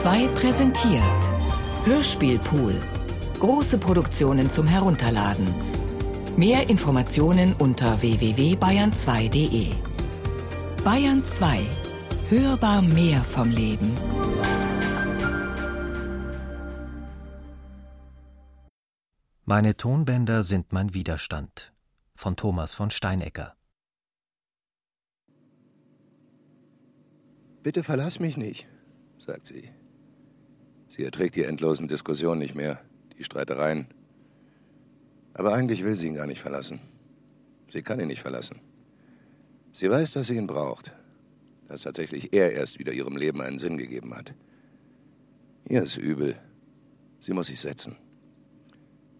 2 präsentiert Hörspielpool. Große Produktionen zum Herunterladen. Mehr Informationen unter www.bayern2.de. Bayern 2. Hörbar mehr vom Leben. Meine Tonbänder sind mein Widerstand von Thomas von Steinecker. Bitte verlass mich nicht, sagt sie. Sie erträgt die endlosen Diskussionen nicht mehr, die Streitereien. Aber eigentlich will sie ihn gar nicht verlassen. Sie kann ihn nicht verlassen. Sie weiß, dass sie ihn braucht. Dass tatsächlich er erst wieder ihrem Leben einen Sinn gegeben hat. Ihr ist übel. Sie muss sich setzen.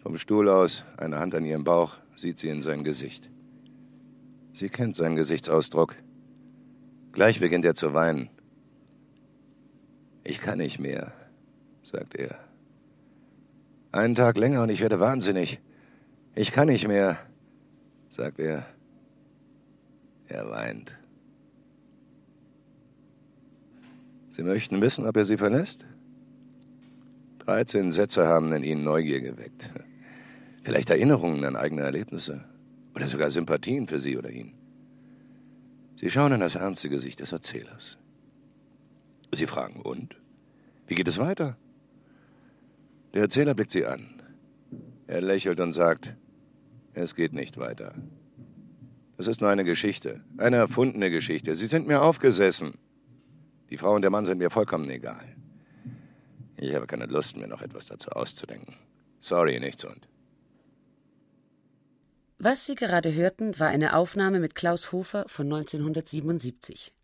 Vom Stuhl aus, eine Hand an ihrem Bauch, sieht sie in sein Gesicht. Sie kennt seinen Gesichtsausdruck. Gleich beginnt er zu weinen. Ich kann nicht mehr, sagt er. Einen Tag länger und ich werde wahnsinnig. Ich kann nicht mehr, sagt er. Er weint. Sie möchten wissen, ob er Sie verlässt? Dreizehn Sätze haben in Ihnen Neugier geweckt. Vielleicht Erinnerungen an eigene Erlebnisse oder sogar Sympathien für Sie oder ihn. Sie schauen in das ernste Gesicht des Erzählers. Sie fragen, und? Wie geht es weiter? Der Erzähler blickt Sie an. Er lächelt und sagt, es geht nicht weiter. Es ist nur eine Geschichte, eine erfundene Geschichte. Sie sind mir aufgesessen. Die Frau und der Mann sind mir vollkommen egal. Ich habe keine Lust, mir noch etwas dazu auszudenken. Sorry, nichts und. Was Sie gerade hörten, war eine Aufnahme mit Klaus Hofer von 1977.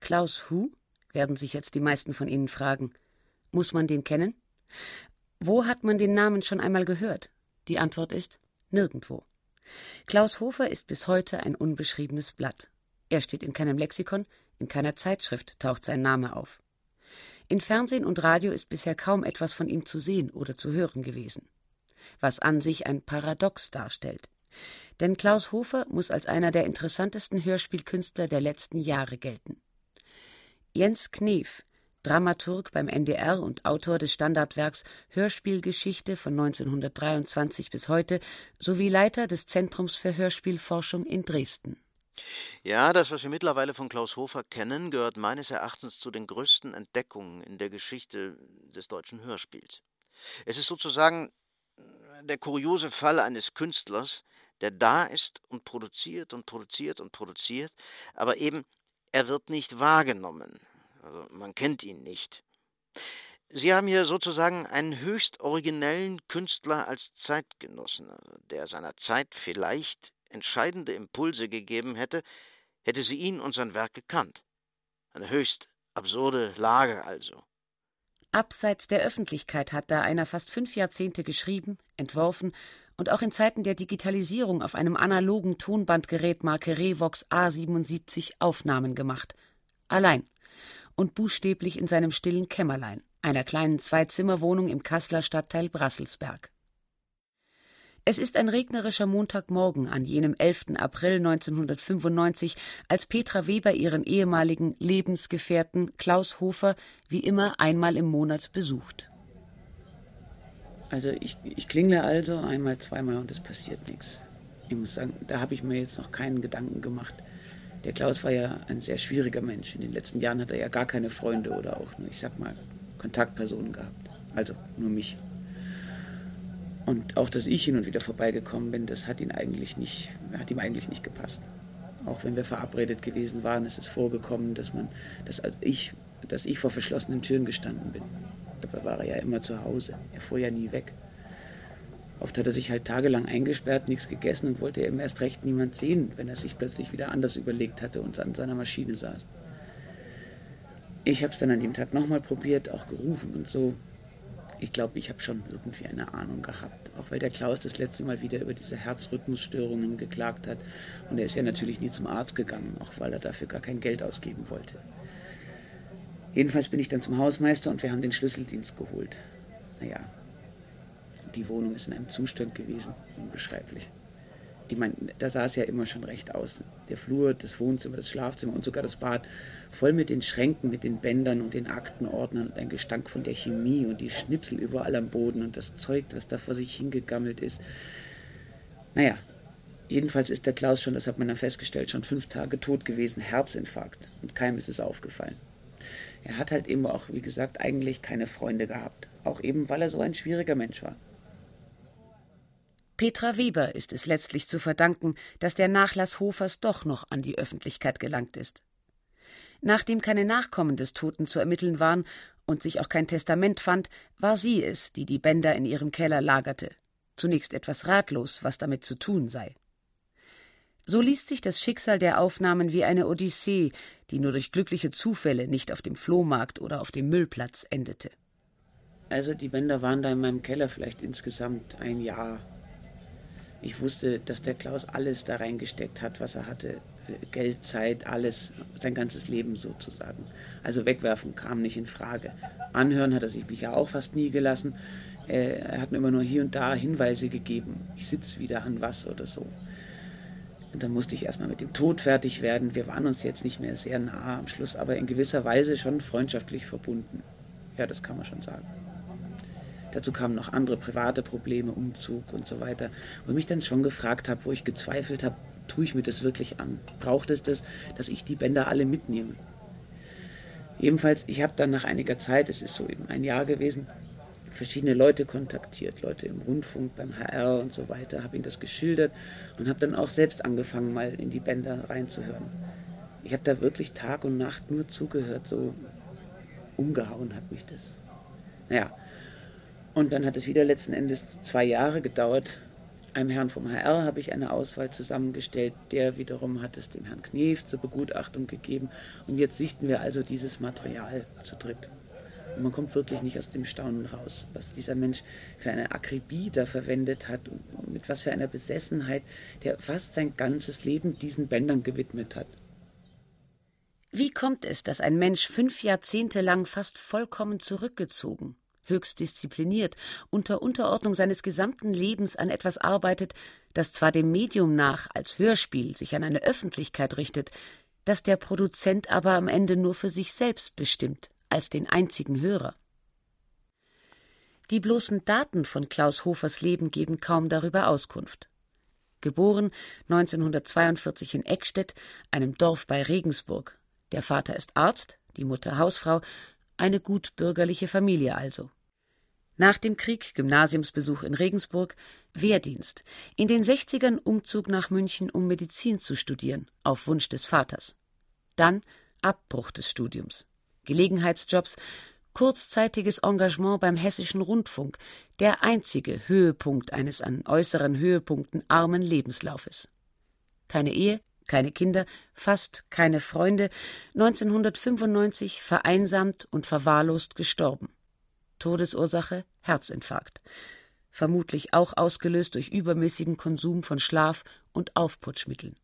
Klaus Hu, werden sich jetzt die meisten von Ihnen fragen. Muss man den kennen? Wo hat man den Namen schon einmal gehört? Die Antwort ist nirgendwo. Klaus Hofer ist bis heute ein unbeschriebenes Blatt. Er steht in keinem Lexikon, in keiner Zeitschrift taucht sein Name auf. In Fernsehen und Radio ist bisher kaum etwas von ihm zu sehen oder zu hören gewesen. Was an sich ein Paradox darstellt. Denn Klaus Hofer muss als einer der interessantesten Hörspielkünstler der letzten Jahre gelten. Jens Knef, Dramaturg beim NDR und Autor des Standardwerks Hörspielgeschichte von 1923 bis heute sowie Leiter des Zentrums für Hörspielforschung in Dresden. Ja, das, was wir mittlerweile von Klaus Hofer kennen, gehört meines Erachtens zu den größten Entdeckungen in der Geschichte des deutschen Hörspiels. Es ist sozusagen der kuriose Fall eines Künstlers, der da ist und produziert und produziert und produziert, aber eben er wird nicht wahrgenommen. Also man kennt ihn nicht. Sie haben hier sozusagen einen höchst originellen Künstler als Zeitgenossen, der seiner Zeit vielleicht entscheidende Impulse gegeben hätte, hätte sie ihn und sein Werk gekannt. Eine höchst absurde Lage also. Abseits der Öffentlichkeit hat da einer fast fünf Jahrzehnte geschrieben, entworfen und auch in Zeiten der Digitalisierung auf einem analogen Tonbandgerät Marke Revox A77 Aufnahmen gemacht. Allein. Und buchstäblich in seinem stillen Kämmerlein, einer kleinen Zwei-Zimmer-Wohnung im Kasseler Stadtteil Brasselsberg. Es ist ein regnerischer Montagmorgen an jenem 11. April 1995, als Petra Weber ihren ehemaligen Lebensgefährten Klaus Hofer wie immer einmal im Monat besucht. Also ich, ich klingle also einmal, zweimal und es passiert nichts. Ich muss sagen, da habe ich mir jetzt noch keinen Gedanken gemacht. Der Klaus war ja ein sehr schwieriger Mensch. In den letzten Jahren hat er ja gar keine Freunde oder auch nur, ich sag mal, Kontaktpersonen gehabt. Also nur mich. Und auch, dass ich hin und wieder vorbeigekommen bin, das hat ihn eigentlich nicht, hat ihm eigentlich nicht gepasst. Auch wenn wir verabredet gewesen waren, ist es vorgekommen, dass man, dass ich, dass ich vor verschlossenen Türen gestanden bin. Dabei war er ja immer zu Hause. Er fuhr ja nie weg. Oft hat er sich halt tagelang eingesperrt, nichts gegessen und wollte eben erst recht niemand sehen, wenn er sich plötzlich wieder anders überlegt hatte und an seiner Maschine saß. Ich habe es dann an dem Tag nochmal probiert, auch gerufen und so. Ich glaube, ich habe schon irgendwie eine Ahnung gehabt, auch weil der Klaus das letzte Mal wieder über diese Herzrhythmusstörungen geklagt hat. Und er ist ja natürlich nie zum Arzt gegangen, auch weil er dafür gar kein Geld ausgeben wollte. Jedenfalls bin ich dann zum Hausmeister und wir haben den Schlüsseldienst geholt. Naja, die Wohnung ist in einem Zustand gewesen, unbeschreiblich. ich meine, da sah es ja immer schon recht aus. Der Flur, das Wohnzimmer, das Schlafzimmer und sogar das Bad, voll mit den Schränken, mit den Bändern und den Aktenordnern und ein Gestank von der Chemie und die Schnipsel überall am Boden und das Zeug, was da vor sich hingegammelt ist. Naja, jedenfalls ist der Klaus schon, das hat man dann festgestellt, schon fünf Tage tot gewesen, Herzinfarkt. Und keinem ist es aufgefallen. Er hat halt eben auch, wie gesagt, eigentlich keine Freunde gehabt. Auch eben, weil er so ein schwieriger Mensch war. Petra Weber ist es letztlich zu verdanken, dass der Nachlass Hofers doch noch an die Öffentlichkeit gelangt ist. Nachdem keine Nachkommen des Toten zu ermitteln waren und sich auch kein Testament fand, war sie es, die die Bänder in ihrem Keller lagerte, zunächst etwas ratlos, was damit zu tun sei. So liest sich das Schicksal der Aufnahmen wie eine Odyssee, die nur durch glückliche Zufälle nicht auf dem Flohmarkt oder auf dem Müllplatz endete. Also die Bänder waren da in meinem Keller vielleicht insgesamt ein Jahr, ich wusste, dass der Klaus alles da reingesteckt hat, was er hatte. Geld, Zeit, alles, sein ganzes Leben sozusagen. Also wegwerfen kam nicht in Frage. Anhören hat er sich mich ja auch fast nie gelassen. Er hat mir immer nur hier und da Hinweise gegeben. Ich sitze wieder an was oder so. Und dann musste ich erstmal mit dem Tod fertig werden. Wir waren uns jetzt nicht mehr sehr nah am Schluss, aber in gewisser Weise schon freundschaftlich verbunden. Ja, das kann man schon sagen. Dazu kamen noch andere private Probleme, Umzug und so weiter, wo ich mich dann schon gefragt habe, wo ich gezweifelt habe, tue ich mir das wirklich an? Braucht es das, dass ich die Bänder alle mitnehme? Jedenfalls, ich habe dann nach einiger Zeit, es ist so eben ein Jahr gewesen, verschiedene Leute kontaktiert, Leute im Rundfunk, beim HR und so weiter, habe ihnen das geschildert und habe dann auch selbst angefangen, mal in die Bänder reinzuhören. Ich habe da wirklich Tag und Nacht nur zugehört, so umgehauen hat mich das. Naja, und dann hat es wieder letzten Endes zwei Jahre gedauert. Einem Herrn vom HR habe ich eine Auswahl zusammengestellt. Der wiederum hat es dem Herrn Knef zur Begutachtung gegeben. Und jetzt sichten wir also dieses Material zu dritt. Und man kommt wirklich nicht aus dem Staunen raus, was dieser Mensch für eine Akribie da verwendet hat und mit was für einer Besessenheit, der fast sein ganzes Leben diesen Bändern gewidmet hat. Wie kommt es, dass ein Mensch fünf Jahrzehnte lang fast vollkommen zurückgezogen, höchst diszipliniert, unter Unterordnung seines gesamten Lebens an etwas arbeitet, das zwar dem Medium nach als Hörspiel sich an eine Öffentlichkeit richtet, das der Produzent aber am Ende nur für sich selbst bestimmt, als den einzigen Hörer. Die bloßen Daten von Klaus Hofers Leben geben kaum darüber Auskunft. Geboren 1942 in Eckstedt, einem Dorf bei Regensburg. Der Vater ist Arzt, die Mutter Hausfrau, eine gut bürgerliche Familie also. Nach dem Krieg Gymnasiumsbesuch in Regensburg, Wehrdienst, in den 60ern Umzug nach München, um Medizin zu studieren, auf Wunsch des Vaters. Dann Abbruch des Studiums, Gelegenheitsjobs, kurzzeitiges Engagement beim Hessischen Rundfunk, der einzige Höhepunkt eines an äußeren Höhepunkten armen Lebenslaufes. Keine Ehe, keine Kinder, fast keine Freunde, 1995 vereinsamt und verwahrlost gestorben. Todesursache Herzinfarkt, vermutlich auch ausgelöst durch übermäßigen Konsum von Schlaf- und Aufputschmitteln.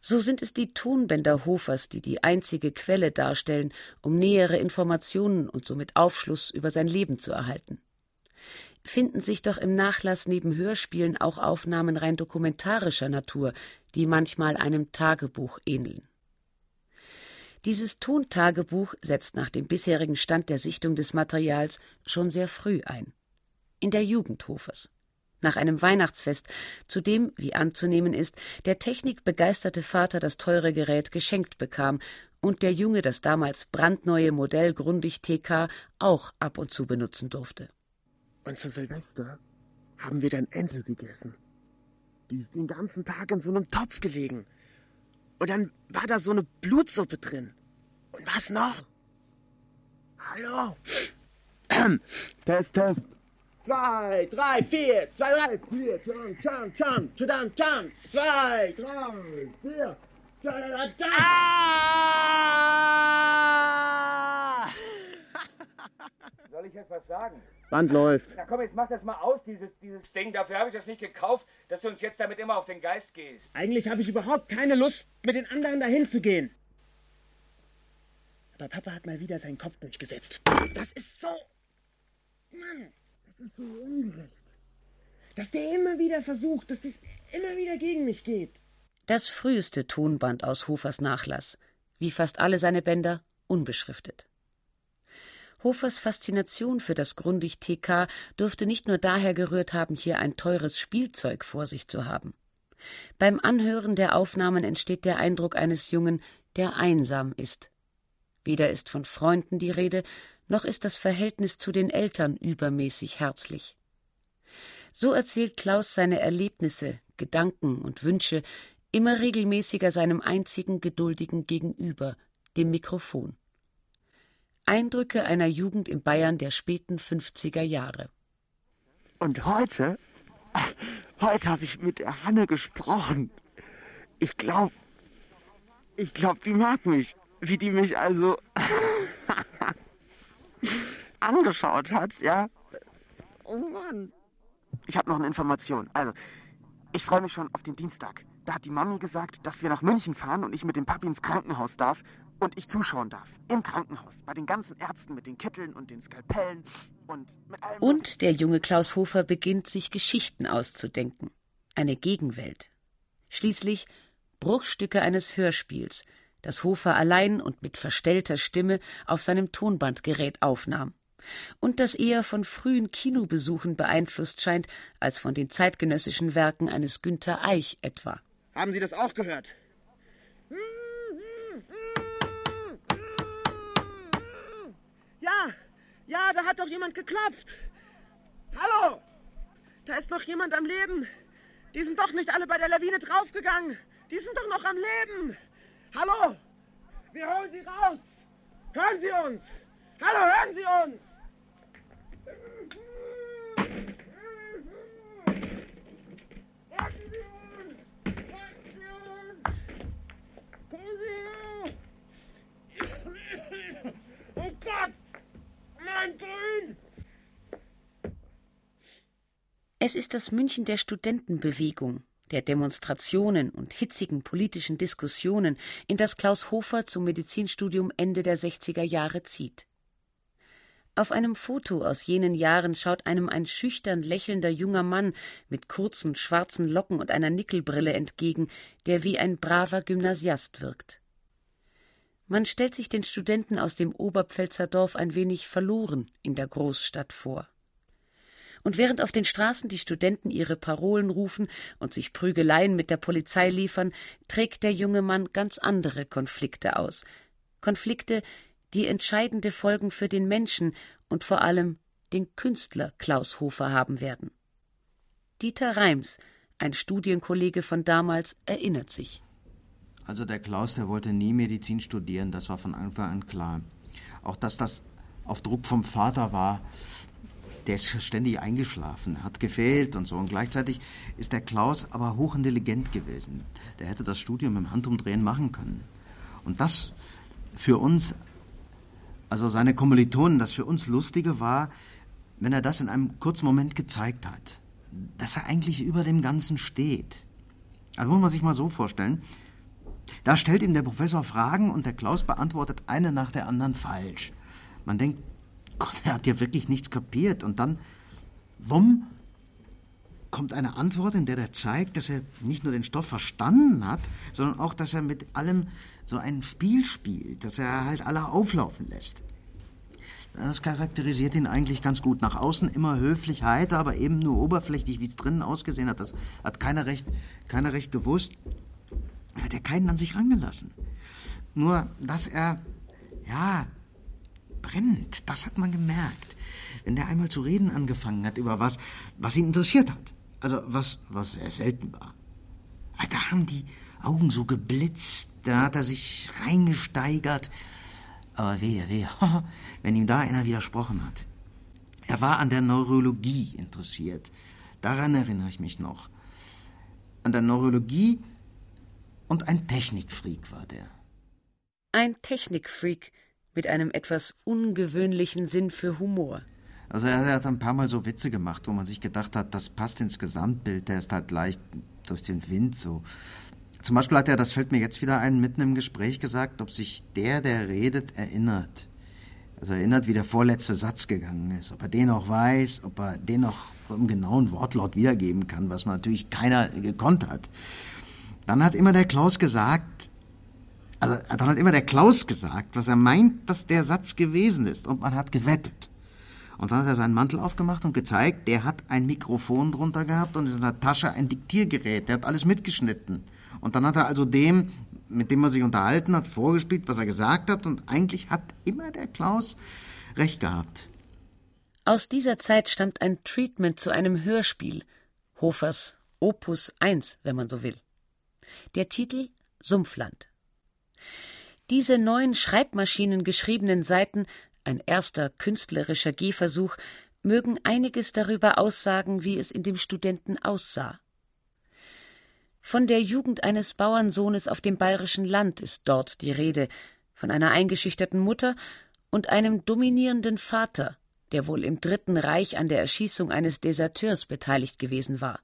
So sind es die Tonbänder Hofers, die die einzige Quelle darstellen, um nähere Informationen und somit Aufschluss über sein Leben zu erhalten. Finden sich doch im Nachlass neben Hörspielen auch Aufnahmen rein dokumentarischer Natur, die manchmal einem Tagebuch ähneln. Dieses Tontagebuch setzt nach dem bisherigen Stand der Sichtung des Materials schon sehr früh ein. In der Jugend Hofers. Nach einem Weihnachtsfest, zu dem, wie anzunehmen ist, der technikbegeisterte Vater das teure Gerät geschenkt bekam und der Junge das damals brandneue Modell Grundig TK auch ab und zu benutzen durfte. Und zu Silvester haben wir dann Ente gegessen. Die ist den ganzen Tag in so einem Topf gelegen. Und dann war da so eine Blutsuppe drin. Und was noch? Hallo? test, test. Zwei, drei, vier, zwei, drei, vier, chan, chan, chan, chan, chan, zwei, drei, vier, chan, chan, Ah! Soll ich etwas sagen? Band läuft. Na komm, jetzt mach das mal aus, dieses, dieses Ding. Dafür habe ich das nicht gekauft, dass du uns jetzt damit immer auf den Geist gehst. Eigentlich habe ich überhaupt keine Lust, mit den anderen dahin zu gehen. Aber Papa hat mal wieder seinen Kopf durchgesetzt. Das ist so. Mann, das ist so ungerecht. dass der immer wieder versucht, dass das immer wieder gegen mich geht. Das früheste Tonband aus Hofers Nachlass, wie fast alle seine Bänder, unbeschriftet. Hofers Faszination für das Grundig TK dürfte nicht nur daher gerührt haben, hier ein teures Spielzeug vor sich zu haben. Beim Anhören der Aufnahmen entsteht der Eindruck eines Jungen, der einsam ist. Weder ist von Freunden die Rede, noch ist das Verhältnis zu den Eltern übermäßig herzlich. So erzählt Klaus seine Erlebnisse, Gedanken und Wünsche immer regelmäßiger seinem einzigen geduldigen Gegenüber, dem Mikrofon. Eindrücke einer Jugend in Bayern der späten 50er Jahre. Und heute, heute habe ich mit der Hanne gesprochen. Ich glaube, ich glaube, die mag mich. Wie die mich also angeschaut hat, ja. Oh Mann. Ich habe noch eine Information. Also, ich freue mich schon auf den Dienstag. Da hat die Mami gesagt, dass wir nach München fahren und ich mit dem Papi ins Krankenhaus darf und ich zuschauen darf. Im Krankenhaus. Bei den ganzen Ärzten mit den Kitteln und den Skalpellen und mit allem. Und der junge Klaus Hofer beginnt sich Geschichten auszudenken. Eine Gegenwelt. Schließlich Bruchstücke eines Hörspiels, das Hofer allein und mit verstellter Stimme auf seinem Tonbandgerät aufnahm und das eher von frühen Kinobesuchen beeinflusst scheint als von den zeitgenössischen Werken eines Günther Eich etwa. Haben Sie das auch gehört? Ja, ja, da hat doch jemand geklopft. Hallo, da ist noch jemand am Leben. Die sind doch nicht alle bei der Lawine draufgegangen. Die sind doch noch am Leben. Hallo, wir holen Sie raus. Hören Sie uns. Hallo, hören Sie uns. Oh Gott! Mein Grün! Es ist das München der Studentenbewegung, der Demonstrationen und hitzigen politischen Diskussionen, in das Klaus Hofer zum Medizinstudium Ende der 60er Jahre zieht. Auf einem Foto aus jenen Jahren schaut einem ein schüchtern lächelnder junger Mann mit kurzen schwarzen Locken und einer Nickelbrille entgegen, der wie ein braver Gymnasiast wirkt. Man stellt sich den Studenten aus dem Oberpfälzer Dorf ein wenig verloren in der Großstadt vor. Und während auf den Straßen die Studenten ihre Parolen rufen und sich Prügeleien mit der Polizei liefern, trägt der junge Mann ganz andere Konflikte aus. Konflikte, die entscheidende Folgen für den Menschen und vor allem den Künstler Klaus Hofer haben werden. Dieter Reims, ein Studienkollege von damals, erinnert sich. Also der Klaus, der wollte nie Medizin studieren, das war von Anfang an klar. Auch dass das auf Druck vom Vater war, der ist ständig eingeschlafen, hat gefehlt und so. Und gleichzeitig ist der Klaus aber hochintelligent gewesen. Der hätte das Studium im Handumdrehen machen können. Und das für uns also seine Kommilitonen, das für uns Lustige war, wenn er das in einem kurzen Moment gezeigt hat, dass er eigentlich über dem Ganzen steht. Also muss man sich mal so vorstellen, da stellt ihm der Professor Fragen und der Klaus beantwortet eine nach der anderen falsch. Man denkt, Gott, er hat ja wirklich nichts kapiert. Und dann, wumm, kommt eine Antwort, in der er zeigt, dass er nicht nur den Stoff verstanden hat, sondern auch, dass er mit allem so ein Spiel spielt, dass er halt alle auflaufen lässt. Das charakterisiert ihn eigentlich ganz gut. Nach außen immer höflich, heiter, aber eben nur oberflächlich, wie es drinnen ausgesehen hat. Das hat keiner recht, keiner recht gewusst. Er hat ja keinen an sich rangelassen. Nur, dass er, ja, brennt, das hat man gemerkt. Wenn der einmal zu reden angefangen hat über was, was ihn interessiert hat. Also was, was sehr selten war. Also da haben die Augen so geblitzt, da hat er sich reingesteigert. Aber wehe, wehe, wenn ihm da einer widersprochen hat. Er war an der Neurologie interessiert. Daran erinnere ich mich noch. An der Neurologie und ein Technikfreak war der. Ein Technikfreak mit einem etwas ungewöhnlichen Sinn für Humor. Also er hat ein paar Mal so Witze gemacht, wo man sich gedacht hat, das passt ins Gesamtbild, der ist halt leicht durch den Wind so. Zum Beispiel hat er, das fällt mir jetzt wieder ein, mitten im Gespräch gesagt, ob sich der, der redet, erinnert. Also erinnert, wie der vorletzte Satz gegangen ist. Ob er den noch weiß, ob er den noch im genauen Wortlaut wiedergeben kann, was man natürlich keiner gekonnt hat. Dann hat immer der Klaus gesagt, also dann hat immer der Klaus gesagt, was er meint, dass der Satz gewesen ist. Und man hat gewettet. Und dann hat er seinen Mantel aufgemacht und gezeigt, der hat ein Mikrofon drunter gehabt und in seiner Tasche ein Diktiergerät. Der hat alles mitgeschnitten. Und dann hat er also dem, mit dem er sich unterhalten hat, vorgespielt, was er gesagt hat. Und eigentlich hat immer der Klaus recht gehabt. Aus dieser Zeit stammt ein Treatment zu einem Hörspiel, Hofers Opus 1, wenn man so will. Der Titel Sumpfland. Diese neuen Schreibmaschinen geschriebenen Seiten ein erster künstlerischer Gehversuch, mögen einiges darüber aussagen, wie es in dem Studenten aussah. Von der Jugend eines Bauernsohnes auf dem bayerischen Land ist dort die Rede, von einer eingeschüchterten Mutter und einem dominierenden Vater, der wohl im Dritten Reich an der Erschießung eines Deserteurs beteiligt gewesen war.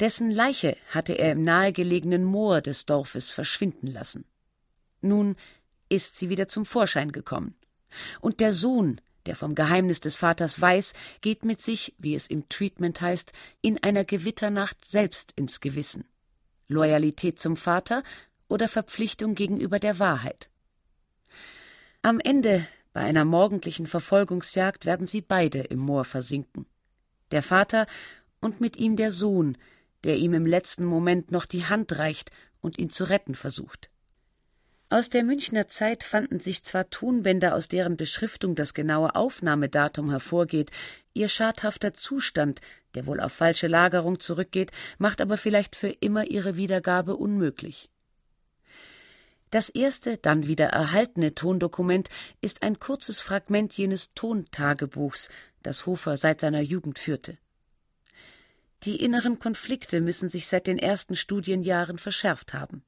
Dessen Leiche hatte er im nahegelegenen Moor des Dorfes verschwinden lassen. Nun ist sie wieder zum Vorschein gekommen. Und der Sohn, der vom Geheimnis des Vaters weiß, geht mit sich, wie es im Treatment heißt, in einer Gewitternacht selbst ins Gewissen. Loyalität zum Vater oder Verpflichtung gegenüber der Wahrheit. Am Ende, bei einer morgendlichen Verfolgungsjagd, werden sie beide im Moor versinken. Der Vater und mit ihm der Sohn, der ihm im letzten Moment noch die Hand reicht und ihn zu retten versucht. Aus der Münchner Zeit fanden sich zwar Tonbänder, aus deren Beschriftung das genaue Aufnahmedatum hervorgeht, ihr schadhafter Zustand, der wohl auf falsche Lagerung zurückgeht, macht aber vielleicht für immer ihre Wiedergabe unmöglich. Das erste, dann wieder erhaltene Tondokument ist ein kurzes Fragment jenes Tontagebuchs, das Hofer seit seiner Jugend führte. Die inneren Konflikte müssen sich seit den ersten Studienjahren verschärft haben.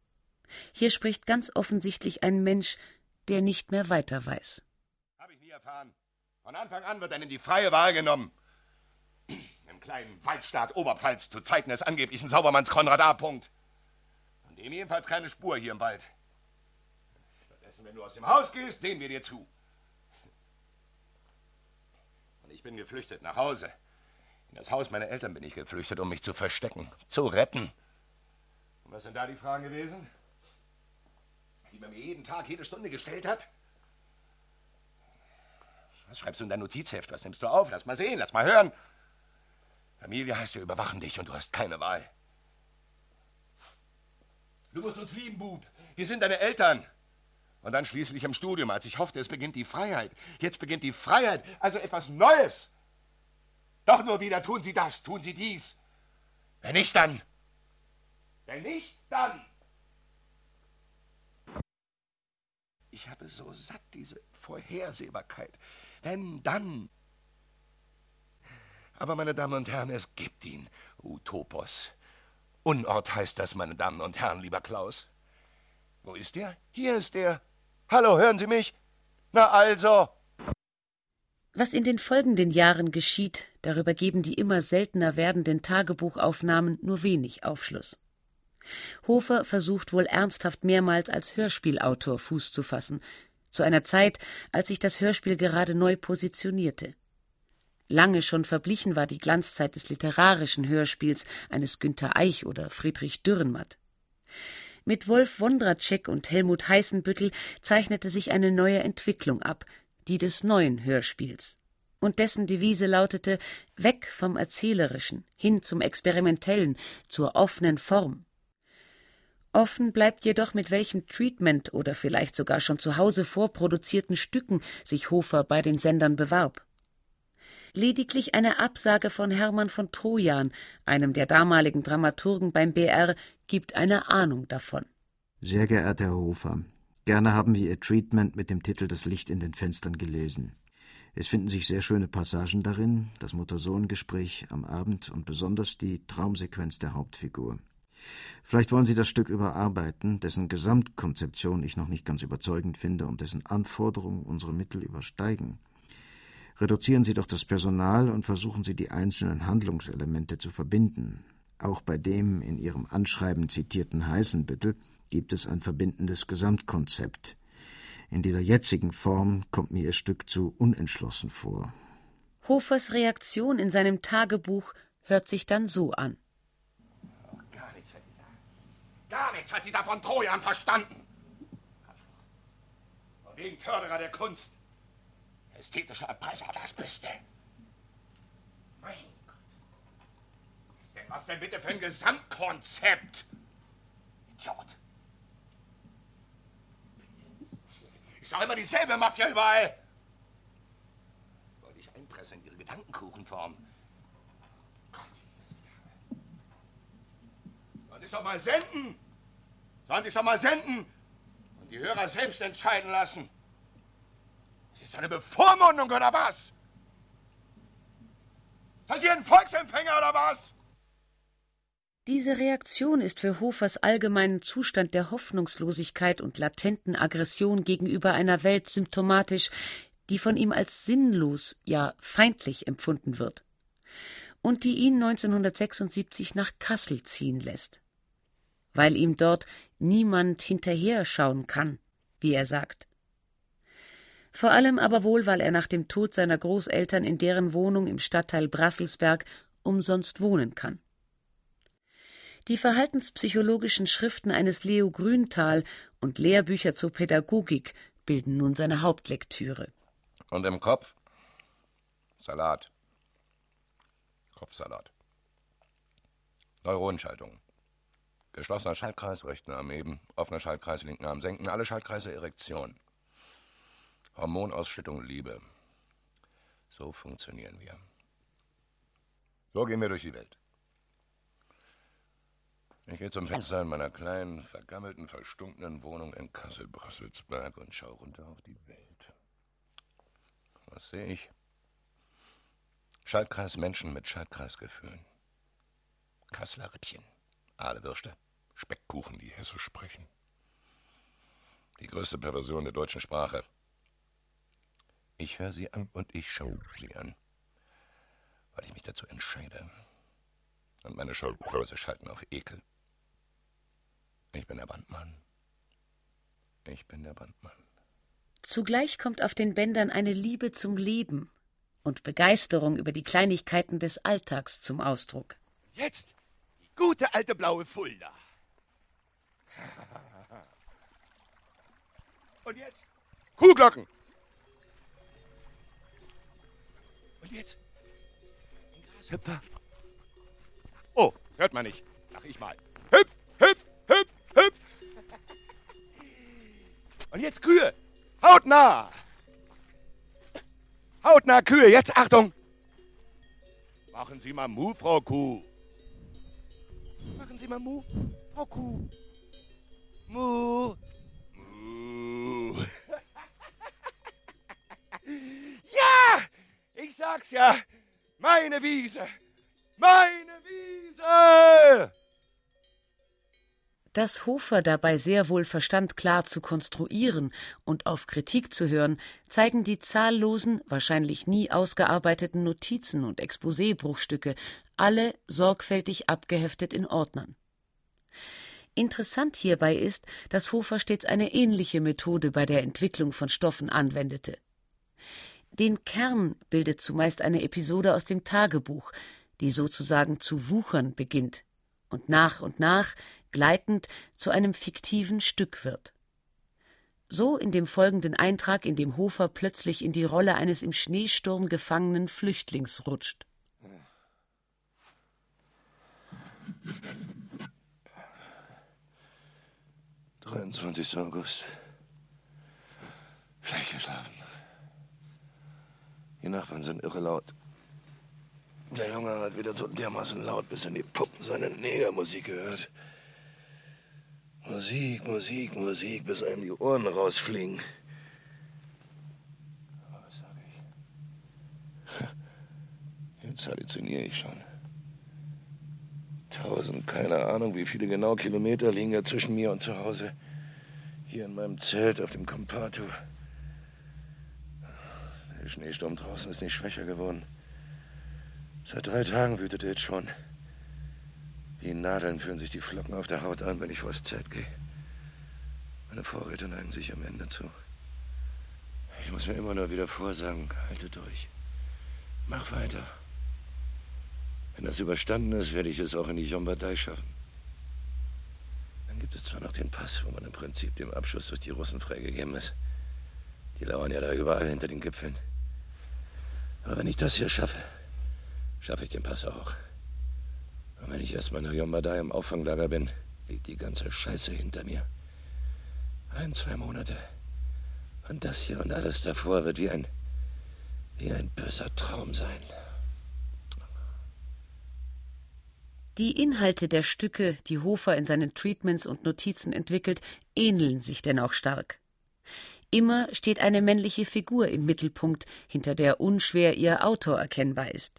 Hier spricht ganz offensichtlich ein Mensch, der nicht mehr weiter weiß. Habe ich nie erfahren. Von Anfang an wird einem die freie Wahl genommen. Im kleinen Waldstaat Oberpfalz zu Zeiten des angeblichen Saubermanns Konrad A. Punkt. Von dem jedenfalls keine Spur hier im Wald. Stattdessen, wenn du aus dem Haus gehst, sehen wir dir zu. Und ich bin geflüchtet nach Hause. Das Haus meiner Eltern bin ich geflüchtet, um mich zu verstecken, zu retten. Und was sind da die Fragen gewesen? die man mir jeden Tag, jede Stunde gestellt hat? Was schreibst du in dein Notizheft? Was nimmst du auf? Lass mal sehen, lass mal hören. Familie heißt, wir überwachen dich und du hast keine Wahl. Du musst uns lieben, Bub. Hier sind deine Eltern. Und dann schließlich im Studium, als ich hoffte, es beginnt die Freiheit. Jetzt beginnt die Freiheit, also etwas Neues. Doch nur wieder tun sie das, tun sie dies. Wenn nicht, dann. Wenn nicht, dann. Ich habe so satt diese Vorhersehbarkeit. Wenn dann. Aber, meine Damen und Herren, es gibt ihn, Utopos. Unort heißt das, meine Damen und Herren, lieber Klaus. Wo ist er? Hier ist er. Hallo, hören Sie mich? Na also. Was in den folgenden Jahren geschieht, darüber geben die immer seltener werdenden Tagebuchaufnahmen nur wenig Aufschluss. Hofer versucht wohl ernsthaft mehrmals als Hörspielautor Fuß zu fassen, zu einer Zeit, als sich das Hörspiel gerade neu positionierte. Lange schon verblichen war die Glanzzeit des literarischen Hörspiels eines Günter Eich oder Friedrich Dürrenmatt. Mit Wolf Wondracek und Helmut Heißenbüttel zeichnete sich eine neue Entwicklung ab, die des neuen Hörspiels. Und dessen Devise lautete Weg vom Erzählerischen hin zum Experimentellen, zur offenen Form. Offen bleibt jedoch, mit welchem Treatment oder vielleicht sogar schon zu Hause vorproduzierten Stücken sich Hofer bei den Sendern bewarb. Lediglich eine Absage von Hermann von Trojan, einem der damaligen Dramaturgen beim BR, gibt eine Ahnung davon. Sehr geehrter Herr Hofer, gerne haben wir Ihr Treatment mit dem Titel Das Licht in den Fenstern gelesen. Es finden sich sehr schöne Passagen darin, das Mutter-Sohn-Gespräch am Abend und besonders die Traumsequenz der Hauptfigur. Vielleicht wollen Sie das Stück überarbeiten, dessen Gesamtkonzeption ich noch nicht ganz überzeugend finde und dessen Anforderungen unsere Mittel übersteigen. Reduzieren Sie doch das Personal und versuchen Sie die einzelnen Handlungselemente zu verbinden. Auch bei dem in Ihrem Anschreiben zitierten Heißenbüttel gibt es ein verbindendes Gesamtkonzept. In dieser jetzigen Form kommt mir ihr Stück zu unentschlossen vor. Hofers Reaktion in seinem Tagebuch hört sich dann so an. Gar nichts hat dieser, gar nichts hat dieser von Trojan verstanden. Von wegen Förderer der Kunst. Ästhetischer Erpresser, das bist du. Mein Gott. Was denn, was denn bitte für ein Gesamtkonzept? Idiot. Ist doch immer dieselbe Mafia überall. Wollte ich einpressen in ihre Gedankenkuchenform. Sollen Sie doch mal senden? Sollen Sie doch mal senden? Und die Hörer selbst entscheiden lassen. Es ist eine Bevormundung oder was? Sind Sie ein Volksempfänger oder was? Diese Reaktion ist für Hofers allgemeinen Zustand der Hoffnungslosigkeit und latenten Aggression gegenüber einer Welt symptomatisch, die von ihm als sinnlos, ja feindlich empfunden wird und die ihn 1976 nach Kassel ziehen lässt. Weil ihm dort niemand hinterher schauen kann, wie er sagt. Vor allem aber wohl, weil er nach dem Tod seiner Großeltern in deren Wohnung im Stadtteil Brasselsberg umsonst wohnen kann. Die verhaltenspsychologischen Schriften eines Leo Grünthal und Lehrbücher zur Pädagogik bilden nun seine Hauptlektüre. Und im Kopf? Salat. Kopfsalat. Neuronenschaltung. Geschlossener Schaltkreis, rechten Arm heben, offener Schaltkreis, linken Arm senken, alle Schaltkreise Erektion. Hormonausschüttung Liebe. So funktionieren wir. So gehen wir durch die Welt. Ich gehe zum Fenster in meiner kleinen, vergammelten, verstunkenen Wohnung in Kassel-Brasselsberg und schaue runter auf die Welt. Was sehe ich? Schaltkreis Menschen mit Schaltkreisgefühlen. Kasseler Rippchen, Ahlewürste, Speckkuchen, die hessisch sprechen. Die größte Perversion der deutschen Sprache. Ich höre sie an und ich schaue sie an, weil ich mich dazu entscheide. Und meine Schulgröße schalten auf Ekel. Ich bin der Bandmann. Ich bin der Bandmann. Zugleich kommt auf den Bändern eine Liebe zum Leben und Begeisterung über die Kleinigkeiten des Alltags zum Ausdruck. Jetzt die gute alte blaue Fulda. Und jetzt Kuhglocken. Und jetzt ein Grashüpfer. Oh, hört man nicht. Sag ich mal. Hüpf, hüpf, hüpf, Und jetzt Kühe. Hautnah. Hautnah Kühe. Jetzt Achtung. Machen Sie mal Mu, Frau Kuh. Machen Sie mal Mu, Frau Kuh. Mu. Mu. ja, ich sag's ja. Meine Wiese. Meine Wiese. Dass Hofer dabei sehr wohl verstand, klar zu konstruieren und auf Kritik zu hören, zeigen die zahllosen, wahrscheinlich nie ausgearbeiteten Notizen und Exposébruchstücke, alle sorgfältig abgeheftet in Ordnern. Interessant hierbei ist, dass Hofer stets eine ähnliche Methode bei der Entwicklung von Stoffen anwendete. Den Kern bildet zumeist eine Episode aus dem Tagebuch, die sozusagen zu wuchern beginnt und nach und nach gleitend zu einem fiktiven Stück wird. So in dem folgenden Eintrag, in dem Hofer plötzlich in die Rolle eines im Schneesturm gefangenen Flüchtlings rutscht. »23. August. Schlecht geschlafen. Die Nachbarn sind irre laut. Der Junge hat wieder so dermaßen laut bis in die Puppen seine Negermusik gehört. Musik, Musik, Musik, bis einem die Ohren rausfliegen. Was sag ich? Jetzt halluziniere ich schon. Tausend, keine Ahnung, wie viele genau Kilometer liegen ja zwischen mir und zu Hause. Hier in meinem Zelt auf dem Compatu. Der Schneesturm draußen ist nicht schwächer geworden. Seit drei Tagen wütet er jetzt schon. Wie Nadeln fühlen sich die Flocken auf der Haut an, wenn ich vors Zelt gehe. Meine Vorräte neigen sich am Ende zu. Ich muss mir immer nur wieder vorsagen, halte durch. Mach weiter. Wenn das überstanden ist, werde ich es auch in die Lombardei schaffen. Dann gibt es zwar noch den Pass, wo man im Prinzip dem Abschuss durch die Russen freigegeben ist. Die lauern ja da überall hinter den Gipfeln. Aber wenn ich das hier schaffe, schaffe ich den Pass auch. Und wenn ich erstmal in der Lombardei im Auffanglager bin, liegt die ganze Scheiße hinter mir. Ein, zwei Monate. Und das hier und alles davor wird wie ein, wie ein böser Traum sein. Die Inhalte der Stücke, die Hofer in seinen Treatments und Notizen entwickelt, ähneln sich denn auch stark. Immer steht eine männliche Figur im Mittelpunkt, hinter der unschwer ihr Autor erkennbar ist.